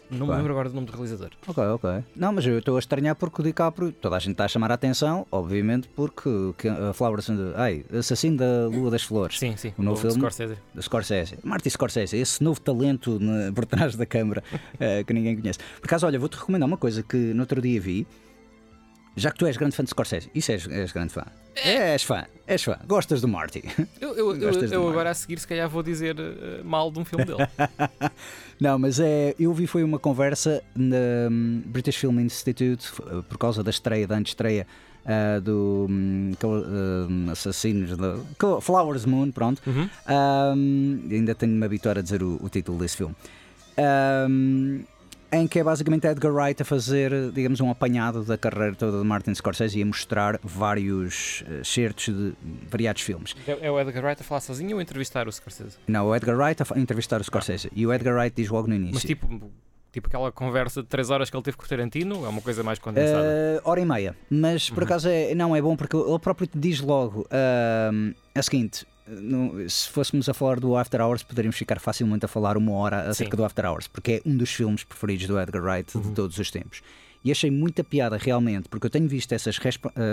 Não me lembro agora do nome do realizador. Ok, ok. Não, mas eu estou a estranhar porque o DiCaprio, toda a gente está a chamar a atenção, obviamente, porque a Flowers de. Ai, Assassino da Lua das Flores. Sim, sim. O novo o filme. Scorsese. Da Scorsese. Marty Scorsese, esse novo talento na, por trás da câmara uh, que ninguém conhece. Por acaso, olha, vou-te recomendar uma coisa que no outro dia vi. Já que tu és grande fã de Scorsese, isso és, és grande fã. É. És fã, és fã. Gostas do Marty. Eu, eu, eu, eu agora a seguir, se calhar, vou dizer uh, mal de um filme dele. Não, mas é, eu vi foi uma conversa na um, British Film Institute uh, por causa da estreia, da antestreia uh, do um, uh, Assassinos do Flowers Moon, pronto. Uhum. Um, ainda tenho de me habituar a dizer o, o título desse filme. Um, em que é basicamente Edgar Wright a fazer, digamos, um apanhado da carreira toda de Martin Scorsese e a mostrar vários uh, certos de variados filmes. É, é o Edgar Wright a falar sozinho ou a entrevistar o Scorsese? Não, o Edgar Wright a entrevistar o Scorsese. E o Edgar Wright diz logo no início. Mas tipo, Tipo aquela conversa de 3 horas que ele teve com o Tarantino, é uma coisa mais condensada. Uh, hora e meia. Mas Uhum. por acaso é, não é bom porque ele próprio te diz logo uh, é o seguinte. No- se fôssemos a falar do After Hours, poderíamos ficar facilmente a falar uma hora acerca Sim. do After Hours, porque é um dos filmes preferidos do Edgar Wright Uhum. de todos os tempos. E achei muita piada realmente, porque eu tenho visto essas uh,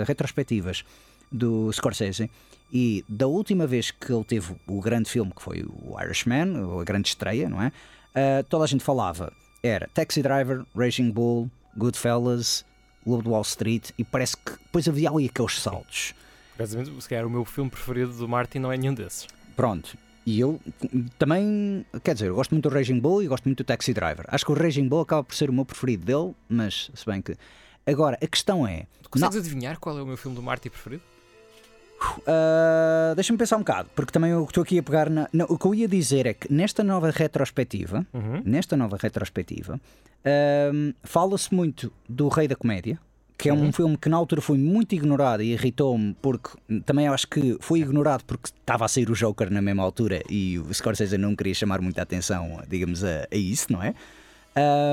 retrospectivas do Scorsese e da última vez que ele teve o grande filme, que foi o Irishman, a grande estreia, não é? Uh, toda a gente falava. Era Taxi Driver, Raging Bull, Goodfellas, Lobo de Wall Street e parece que depois havia ali aqueles saltos. Curiosamente, se calhar o meu filme preferido do Martin não é nenhum desses. Pronto. E eu também, quer dizer, eu gosto muito do Raging Bull e gosto muito do Taxi Driver. Acho que o Raging Bull acaba por ser o meu preferido dele, mas se bem que. Agora, a questão é. Tu consegues adivinhar qual é o meu filme do Martin preferido? Uh, Deixa-me pensar um bocado, porque também eu estou aqui a pegar na. não, o que eu ia dizer é que nesta nova retrospectiva, Uhum. nesta nova retrospectiva, um, fala-se muito do Rei da Comédia, que é um filme que na altura foi muito ignorado e irritou-me, porque também acho que foi ignorado porque estava a sair o Joker na mesma altura e o Scorsese não queria chamar muita atenção, digamos, a, a isso, não é?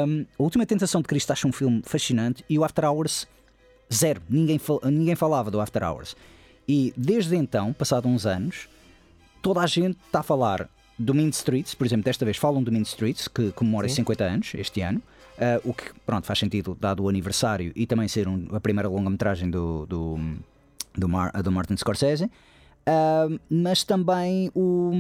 Um, a Última Tentação de Cristo acho um filme fascinante e o After Hours, zero. Ninguém, fal- ninguém falava do After Hours. E desde então, passado uns anos, toda a gente está a falar do Mean Streets, por exemplo, desta vez falam do Mean Streets, que comemora 50 anos este ano, ah, o que pronto, faz sentido dado o aniversário e também ser um- a primeira longa-metragem do, do, do, Mar- do Martin Scorsese. Ah, mas também o.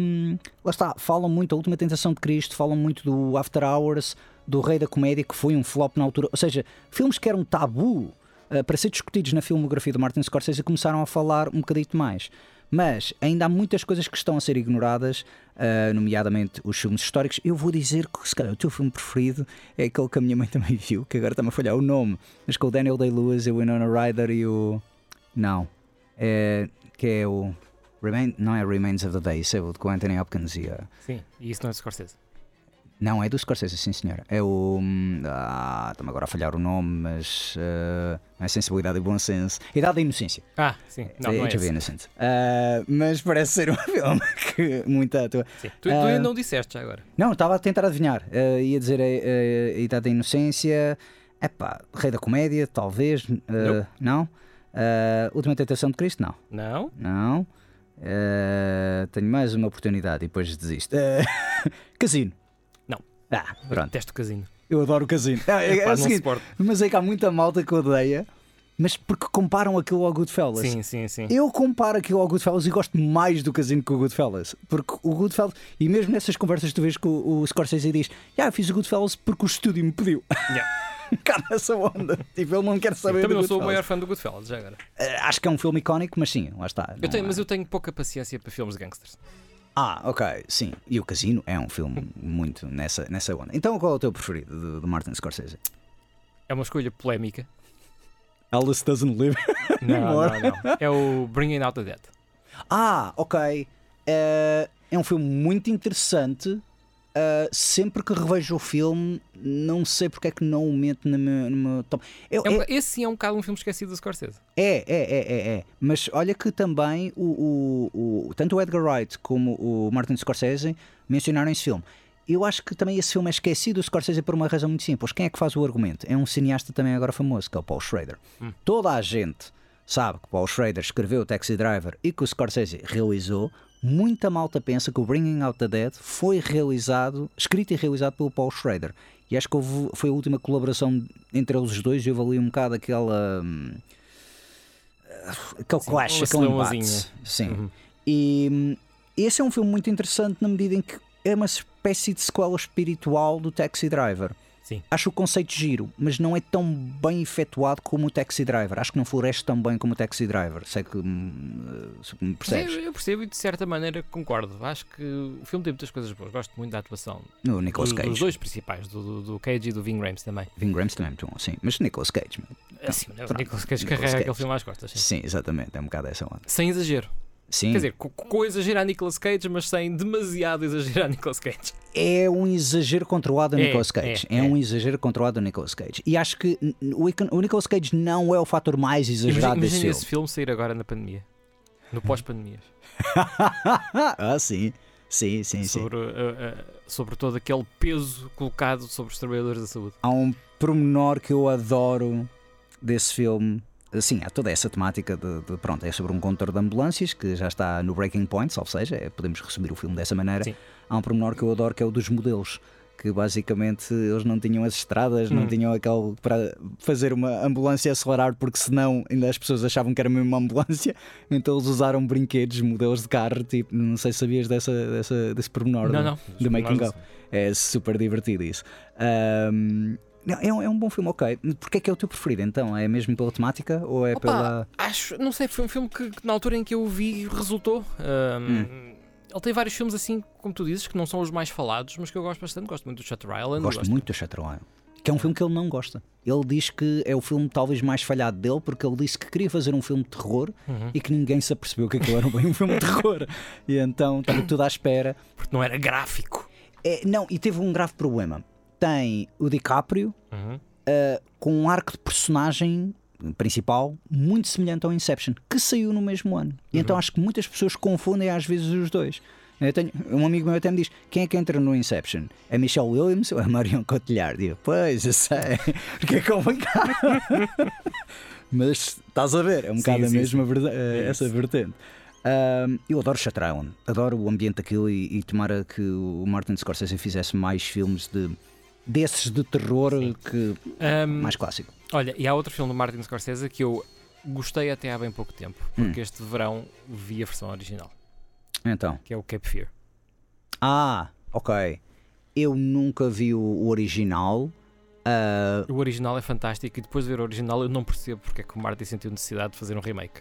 Lá está, falam muito da Última Tentação de Cristo, falam muito do After Hours, do Rei da Comédia, que foi um flop na altura. Ou seja, filmes que eram tabu ah, para ser discutidos na filmografia do Martin Scorsese começaram a falar um bocadito mais. Mas ainda há muitas coisas que estão a ser ignoradas, ah, nomeadamente os filmes históricos. Eu vou dizer que, se calhar, o teu filme preferido é aquele que a minha mãe também viu, que agora está-me a falhar o nome, mas com o Daniel Day-Lewis, o Winona Ryder e o. Não. É, que é o. Remain... Não é Remains of the Day, isso é o com Anthony Hopkins e a. Sim, e isso não é Scorsese. Não, é do Scorsese, sim senhora. É o. hum, Ah, está-me agora a falhar o nome, mas. não é sensibilidade e bom senso. Idade da Inocência. Ah, sim. Não, não é Age of esse. Innocence. Ah, mas parece ser um filme que muito atua. Sim. Tu, tu Ah, ainda não disseste já agora. Não, estava a tentar adivinhar. Ah, ia dizer a, a- a Idade da Inocência. Epá, Rei da Comédia, talvez. Nope. não. Última Tentação de Cristo, não. Não? Não. Tenho mais uma oportunidade e depois desisto. Casino. Ah, pronto. Detesto o casino. Eu adoro o casino. Ah, é, é Epá, o seguinte, mas é que há muita malta que odeia, mas porque comparam aquilo ao Goodfellas. Sim, sim, sim. Eu comparo aquilo ao Goodfellas e gosto mais do casino que o Goodfellas. Porque o Goodfellas, e mesmo nessas conversas tu vês que o, o Scorsese diz: Já, eu fiz o Goodfellas porque o estúdio me pediu. Yeah. Cá nessa onda. Tipo, ele não quer saber Também do não sou o maior fã do Goodfellas, já agora. Eh, acho que é um filme icónico, mas sim, lá está. Eu tenho, é- mas eu tenho pouca paciência para filmes de gangsters. Ah, ok, sim. E o Casino é um filme muito nessa, nessa onda. Então qual é o teu preferido do, do Martin Scorsese? É uma escolha polémica. Alice Doesn't Live. Não, não, não. É o Bringing Out the Dead. Ah, ok. Eh, é um filme muito interessante. Eh, sempre que revejo o filme, não sei porque é que não o meto no meu, no meu top. Eu- É um- é, esse sim é um bocado um filme esquecido do Scorsese. é, é, é, é, é. Mas olha que também o, o, o- tanto o Edgar Wright como o Martin Scorsese mencionaram esse filme. Eu acho que também esse filme é esquecido do Scorsese por uma razão muito simples. Quem é que faz o argumento? É um cineasta também agora famoso, que é o Paul Schrader. Toda a gente sabe que Paul Schrader escreveu o Taxi Driver e que o Scorsese realizou. Muita malta pensa que o Bringing Out the Dead foi realizado, escrito e realizado pelo Paul Schrader. E acho que houve- foi a última colaboração entre eles dois e houve ali um bocado aquela. hum, aquele Sim, clash, aquele embate. Sim. Uhum. E hum, esse é um filme muito interessante na medida em que é uma espécie de sequela espiritual do Taxi Driver. Sim. Acho o conceito giro, mas não é tão bem efetuado como o Taxi Driver. Acho que não floresce tão bem como o Taxi Driver. Sei que hum, me percebes. Eu, eu percebo e de certa maneira concordo. Acho que o filme tem muitas coisas boas. Gosto muito da atuação No Nicolas dos, dos Cage. dois principais, do, do, Cage e do Ving Rhames também. Ving Rhames também é muito bom, sim. Mas Nicolas Cage, mano. Assim, o pronto. Nicolas Cage Nicolas carrega Cage. aquele filme às costas. Sim. Sim, exatamente. É um bocado essa onda. Sem exagero. Sim. Quer dizer, com, com exagerar Nicolas Cage, mas sem demasiado exagerar Nicolas Cage. é um exagero controlado do É, Nicolas Cage. é, É, é. um exagero controlado do Nicolas Cage. E acho que o o Nicolas Cage não é o fator mais exagerado desse imagina filme. esse filme sair agora na pandemia. No pós-pandemia. ah, sim. Sim, sim, sim. sobre, uh, uh, sobre todo aquele peso colocado sobre os trabalhadores da saúde. Há um pormenor que eu adoro desse filme. Sim, há toda essa temática de, de- pronto, é sobre um condutor de ambulâncias que já está no Breaking Point, ou seja, é- podemos resumir o filme dessa maneira. Sim. Há um pormenor que eu adoro que é o dos modelos. Que basicamente eles não tinham as estradas, não Hum. tinham aquele para fazer uma ambulância acelerar, porque senão ainda as pessoas achavam que era mesmo uma ambulância. Então eles usaram brinquedos, modelos de carro, tipo, não sei se sabias dessa, dessa, desse pormenor Não, do- não. do Making of. É super divertido isso. Não, é, um, é um bom filme, ok. Porquê é que é o teu preferido então? É mesmo pela temática ou é Opa, pela. Acho, não sei, foi um filme que, na altura em que eu o vi resultou. Um, Ele tem vários filmes assim, como tu dizes, que não são os mais falados, mas que eu gosto bastante. Gosto muito do Shutter Island. Gosto muito do Shutter Island. Que é um filme que ele não gosta. Ele diz que é o filme talvez mais falhado dele, porque ele disse que queria fazer um filme de terror Uhum. e que ninguém se apercebeu que aquilo era bem um filme de terror. E então estava tudo à espera. Porque não era gráfico. É, não, e teve um grave problema. Tem o DiCaprio Uhum. uh, com um arco de personagem principal muito semelhante ao Inception, que saiu no mesmo ano. E então acho que muitas pessoas confundem às vezes os dois. Eu tenho, um amigo meu até me diz: quem é que entra no Inception? É Michelle Williams ou é Marion Cotillard? Digo, pois, eu sei, porque é complicado. Mas estás a ver, é um Sim, bocado a sim, mesma sim. verda- É essa vertente. Um, eu adoro Shutter Island, adoro o ambiente daquilo e, e tomara que o Martin Scorsese fizesse mais filmes de, desses de terror que Um, mais clássico. Olha, e há outro filme do Martin Scorsese que eu gostei até há bem pouco tempo, Hum. porque este verão vi a versão original, Então, que é o Cape Fear. ah, ok. Eu nunca vi o, original. ah, O original é fantástico e depois de ver o original eu não percebo porque é que o Martin sentiu necessidade de fazer um remake.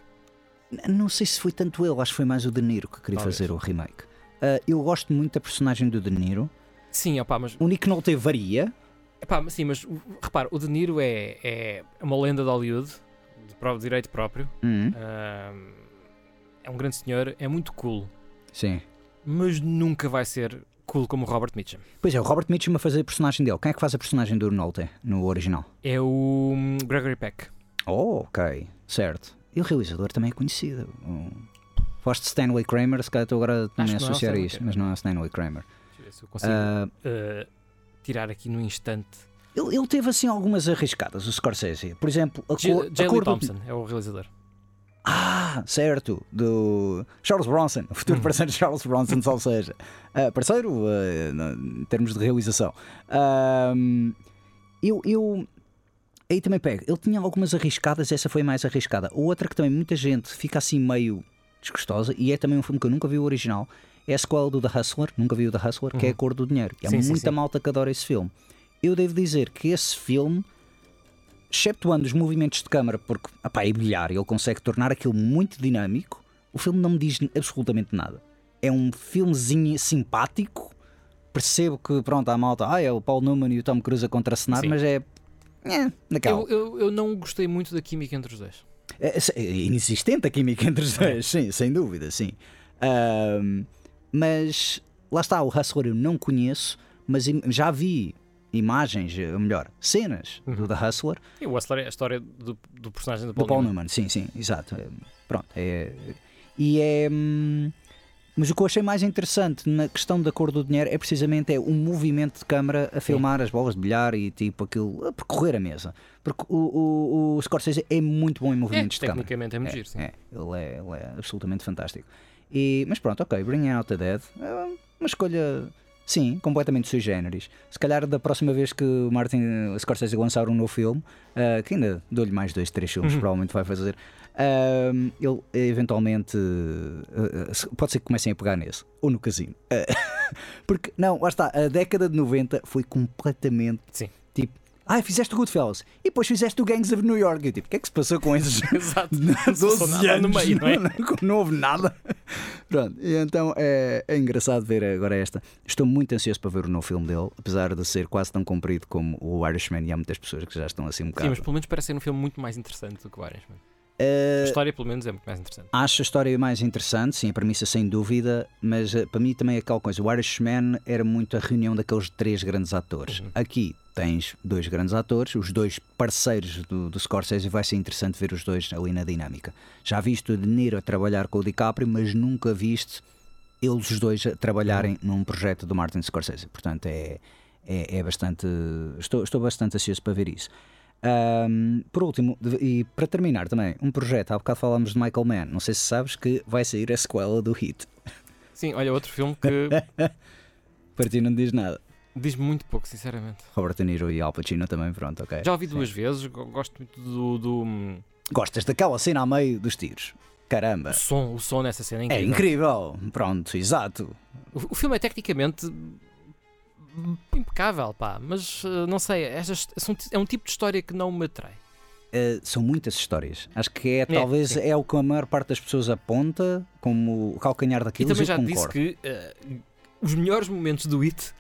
não sei se foi tanto ele, acho que foi mais o De Niro que queria Talvez. fazer o remake. Ah, eu gosto muito da personagem do De Niro. Sim, opá, mas, O Nick Nolte varia. epá, sim, mas repara, o De Niro é, é uma lenda de Hollywood, de pró- direito próprio. Hum, Ahm, é um grande senhor, é muito cool, sim. mas nunca vai ser cool como o Robert Mitchum. Pois é, o Robert Mitchum a fazer a personagem dele. Quem é que faz a personagem do Nolte no original? É o hum, Gregory Peck. Oh, ok, certo. E o realizador também é conhecido. Foste Stanley Kramer, se calhar estou agora também a é associar a Stanley isso, mas não é Stanley Kramer. Deixa eu ver se eu consigo Ah, uh, tirar aqui no instante. ele, ele teve assim algumas arriscadas, o Scorsese. Por exemplo, a, J- cor, a J. Lee cor do... Thompson é o realizador. Ah, certo, do Charles Bronson, o futuro parceiro de Charles Bronson, ou seja, ah, parceiro no- em termos de realização. Ahm, eu, eu aí também pego, ele tinha algumas arriscadas, essa foi a mais arriscada. Outra que também muita gente fica assim meio desgostosa, e é também um filme que eu nunca vi o original, é a sequela do The Hustler, nunca vi o The Hustler, que é a cor do dinheiro. E há Sim, muita sim. malta que adora esse filme. Eu devo dizer que esse filme exceptuando os movimentos de câmara, porque apá, é brilhar, ele consegue tornar aquilo muito dinâmico, o filme não me diz absolutamente nada. É um filmezinho simpático, percebo que pronto, a malta, ah, é o Paul Newman e o Tom Cruise a contracenar, Sim. mas é. É, naquela. Eu, eu, eu não gostei muito da química entre os dois. É, é inexistente a química entre os dois, sim, sem dúvida, sim. Ahm, mas lá está, o Hustler eu não conheço, mas já vi imagens, ou melhor, cenas do The Hustler E o Hustler é a história do, do personagem do Do Paul, Paul Newman. Newman, sim, sim, exato. É, Pronto, é. E é. hum, Mas o que eu achei mais interessante na questão da cor do dinheiro é precisamente é um movimento de câmara a filmar as bolas de bilhar e tipo aquilo, a percorrer a mesa. Porque o, o, o Scorsese é muito bom em É, movimentos de câmara. tecnicamente é muito É, giro, sim. é, ele, é, ele é absolutamente fantástico. E, mas pronto, ok, Bring Out the Dead é uma escolha, sim, completamente sui generis. Se calhar da próxima vez que o Martin Scorsese lançar um novo filme, ah, que ainda dou-lhe mais dois, três filmes, provavelmente vai fazer, ah, ele eventualmente se- pode ser que comecem a pegar nesse, ou no casino. Porque, não, lá está, a década de 90 foi completamente Sim. tipo. Ah, fizeste o Goodfellas e depois fizeste o Gangs of New York. Eu, tipo, o que é que se passou com esses Exato. 12 passou nada anos no meio, não é? não, não houve nada. Pronto, e então é, é engraçado ver agora esta. Estou muito ansioso para ver o novo filme dele, apesar de ser quase tão comprido como o Irishman. E há muitas pessoas que já estão assim um Sim, bocado. mas pelo menos parece ser um filme muito mais interessante do que o Irishman. Eh, A história, pelo menos, é muito mais interessante. Acho a história mais interessante, sim, a premissa sem dúvida, mas eh, para mim também é aquela coisa. O Irishman era muito a reunião daqueles três grandes atores. Uhum. Aqui tens dois grandes atores, os dois parceiros do, do Scorsese, e vai ser interessante ver os dois ali na dinâmica. Já viste o De Niro a trabalhar com o DiCaprio, mas nunca viste eles os dois a trabalharem num projeto do Martin Scorsese. Portanto, é, é, é bastante. Estou, estou bastante ansioso para ver isso. Um, por último, e para terminar também, um projeto, há bocado falámos de Michael Mann. Não sei se sabes que vai sair a sequela do Hit. Sim, olha, outro filme que Para ti não diz nada. diz-me muito pouco, sinceramente. Robert De Niro e Al Pacino também, pronto, ok. Já ouvi Sim. duas vezes, go- gosto muito do, do, hum, Gostas daquela cena a meio dos tiros? Caramba. o som, o som nessa cena é É incrível. incrível. Pronto, exato. O, o filme é tecnicamente impecável, pá, mas uh, não sei, estas, são é um tipo de história que não me atrai. Uh, são muitas histórias. Acho que é, talvez sim. é o que a maior parte das pessoas aponta como o calcanhar E daquilo. também eu já te disse concordo. que uh, os melhores momentos do It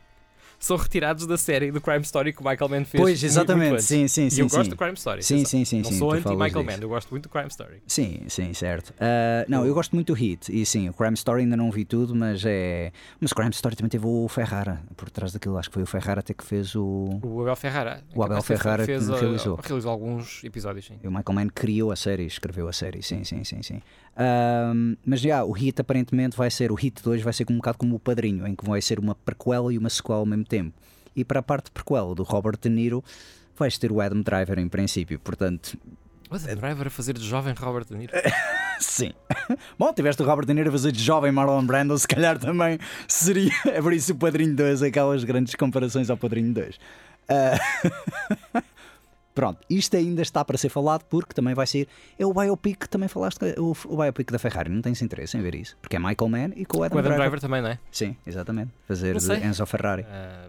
são retirados da série do Crime Story que o Michael Mann fez. Pois, exatamente. muito antes. sim, sim, E sim. eu sim. gosto do Crime Story. Sim, atenção. sim, sim, Não sim, sou anti-Michael Mann, eu gosto muito do Crime Story. Sim, sim, certo. Uh, não, eu gosto muito do Hit. E sim, o Crime Story ainda não vi tudo, mas é. Mas o Crime Story também teve o Ferrara por trás daquilo. Acho que foi o Ferrara até que fez o. O Abel Ferrara. O Abel Ferrara fez, que realizou. realizou alguns episódios, sim. O Michael Mann criou a série, escreveu a série, sim, sim, sim, sim. Ahm, mas já, o Hit aparentemente vai ser, o Hit 2 vai ser um bocado como o Padrinho, em que vai ser uma prequela e uma sequela ao mesmo tempo. E para a parte prequela do Robert De Niro, vais ter o Adam Driver em princípio, portanto, O Adam Driver a fazer de jovem Robert De Niro. sim. Bom, tiveste o Robert De Niro a fazer de jovem Marlon Brando, se calhar também seria, é por isso o Padrinho 2, aquelas grandes comparações ao Padrinho 2. Ah, Pronto, isto ainda está para ser falado porque também vai ser. É o biopic, também falaste, o, o biopic da Ferrari. Não tens interesse em ver isso? Porque é Michael Mann e com o Adam, O Adam Driver. Driver também, não é? Sim, exatamente. Fazer de. Enzo Ferrari. Ah,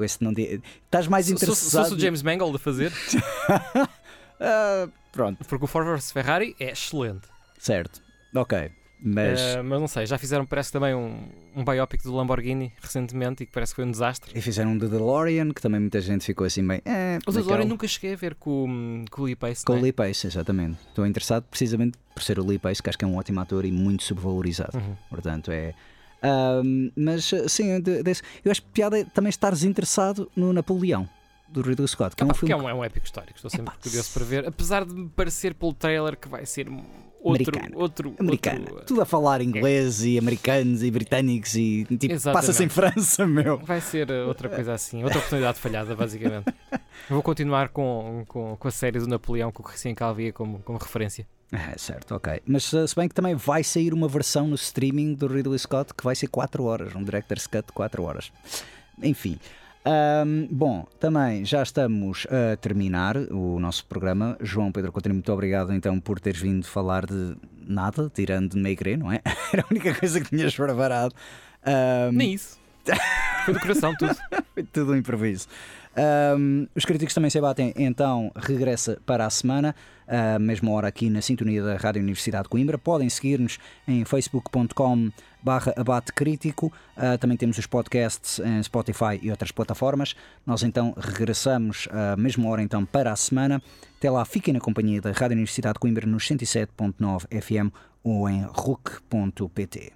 Esse não Estás mais se- se- se interessado. fosse o James Mangold a fazer, Ah, pronto, porque o Ford vs Ferrari é excelente. certo. Ok. Mas. Ah, mas não sei, já fizeram parece também um, um biopic do Lamborghini recentemente e que parece que foi um desastre. E fizeram um de DeLorean, que também muita gente ficou assim bem. Eh, O naquela- DeLorean nunca cheguei a ver com, com o Lee Pace. Com o é? Lee Pace, exatamente. Estou interessado precisamente por ser o Lee Pace, que acho que é um ótimo ator e muito subvalorizado. Uhum. Portanto, é. Ahm, mas sim, de- desse- eu acho que piada é também estares interessado no Napoleão do Ridley Scott, que é um filme é um, é um épico histórico, estou sempre Epá, curioso para ver. Apesar de me parecer pelo trailer que vai ser outro. Americano. outro americano. outro- Tudo a falar inglês e americanos e britânicos e tipo, passa-se em França, meu. Vai ser uh, outra coisa assim, outra oportunidade falhada, basicamente. Eu vou continuar com, com, com a série do Napoleão com o Recém Calvia como, como referência. É, certo, ok. Mas se bem que também vai sair uma versão no streaming do Ridley Scott que vai ser 4 horas, um Director's Cut de 4 horas. Enfim. Ahm, bom, também já estamos a terminar o nosso programa. João Pedro Coutinho, muito obrigado então por teres vindo falar de nada, tirando de Meigre, não é? Era a única coisa que tinhas preparado. Ahm, Nem isso. Foi do coração tudo. foi tudo um improviso. Um, os críticos também se abatem, então regressa para a semana, a mesma hora aqui na sintonia da Rádio Universidade de Coimbra. Podem seguir-nos em facebook.com barra abate crítico. Uh, também temos os podcasts em Spotify e outras plataformas. Nós então regressamos à mesma hora então para a semana. Até lá, fiquem na companhia da Rádio Universidade de Coimbra nos 107.9 FM ou em ruc.pt.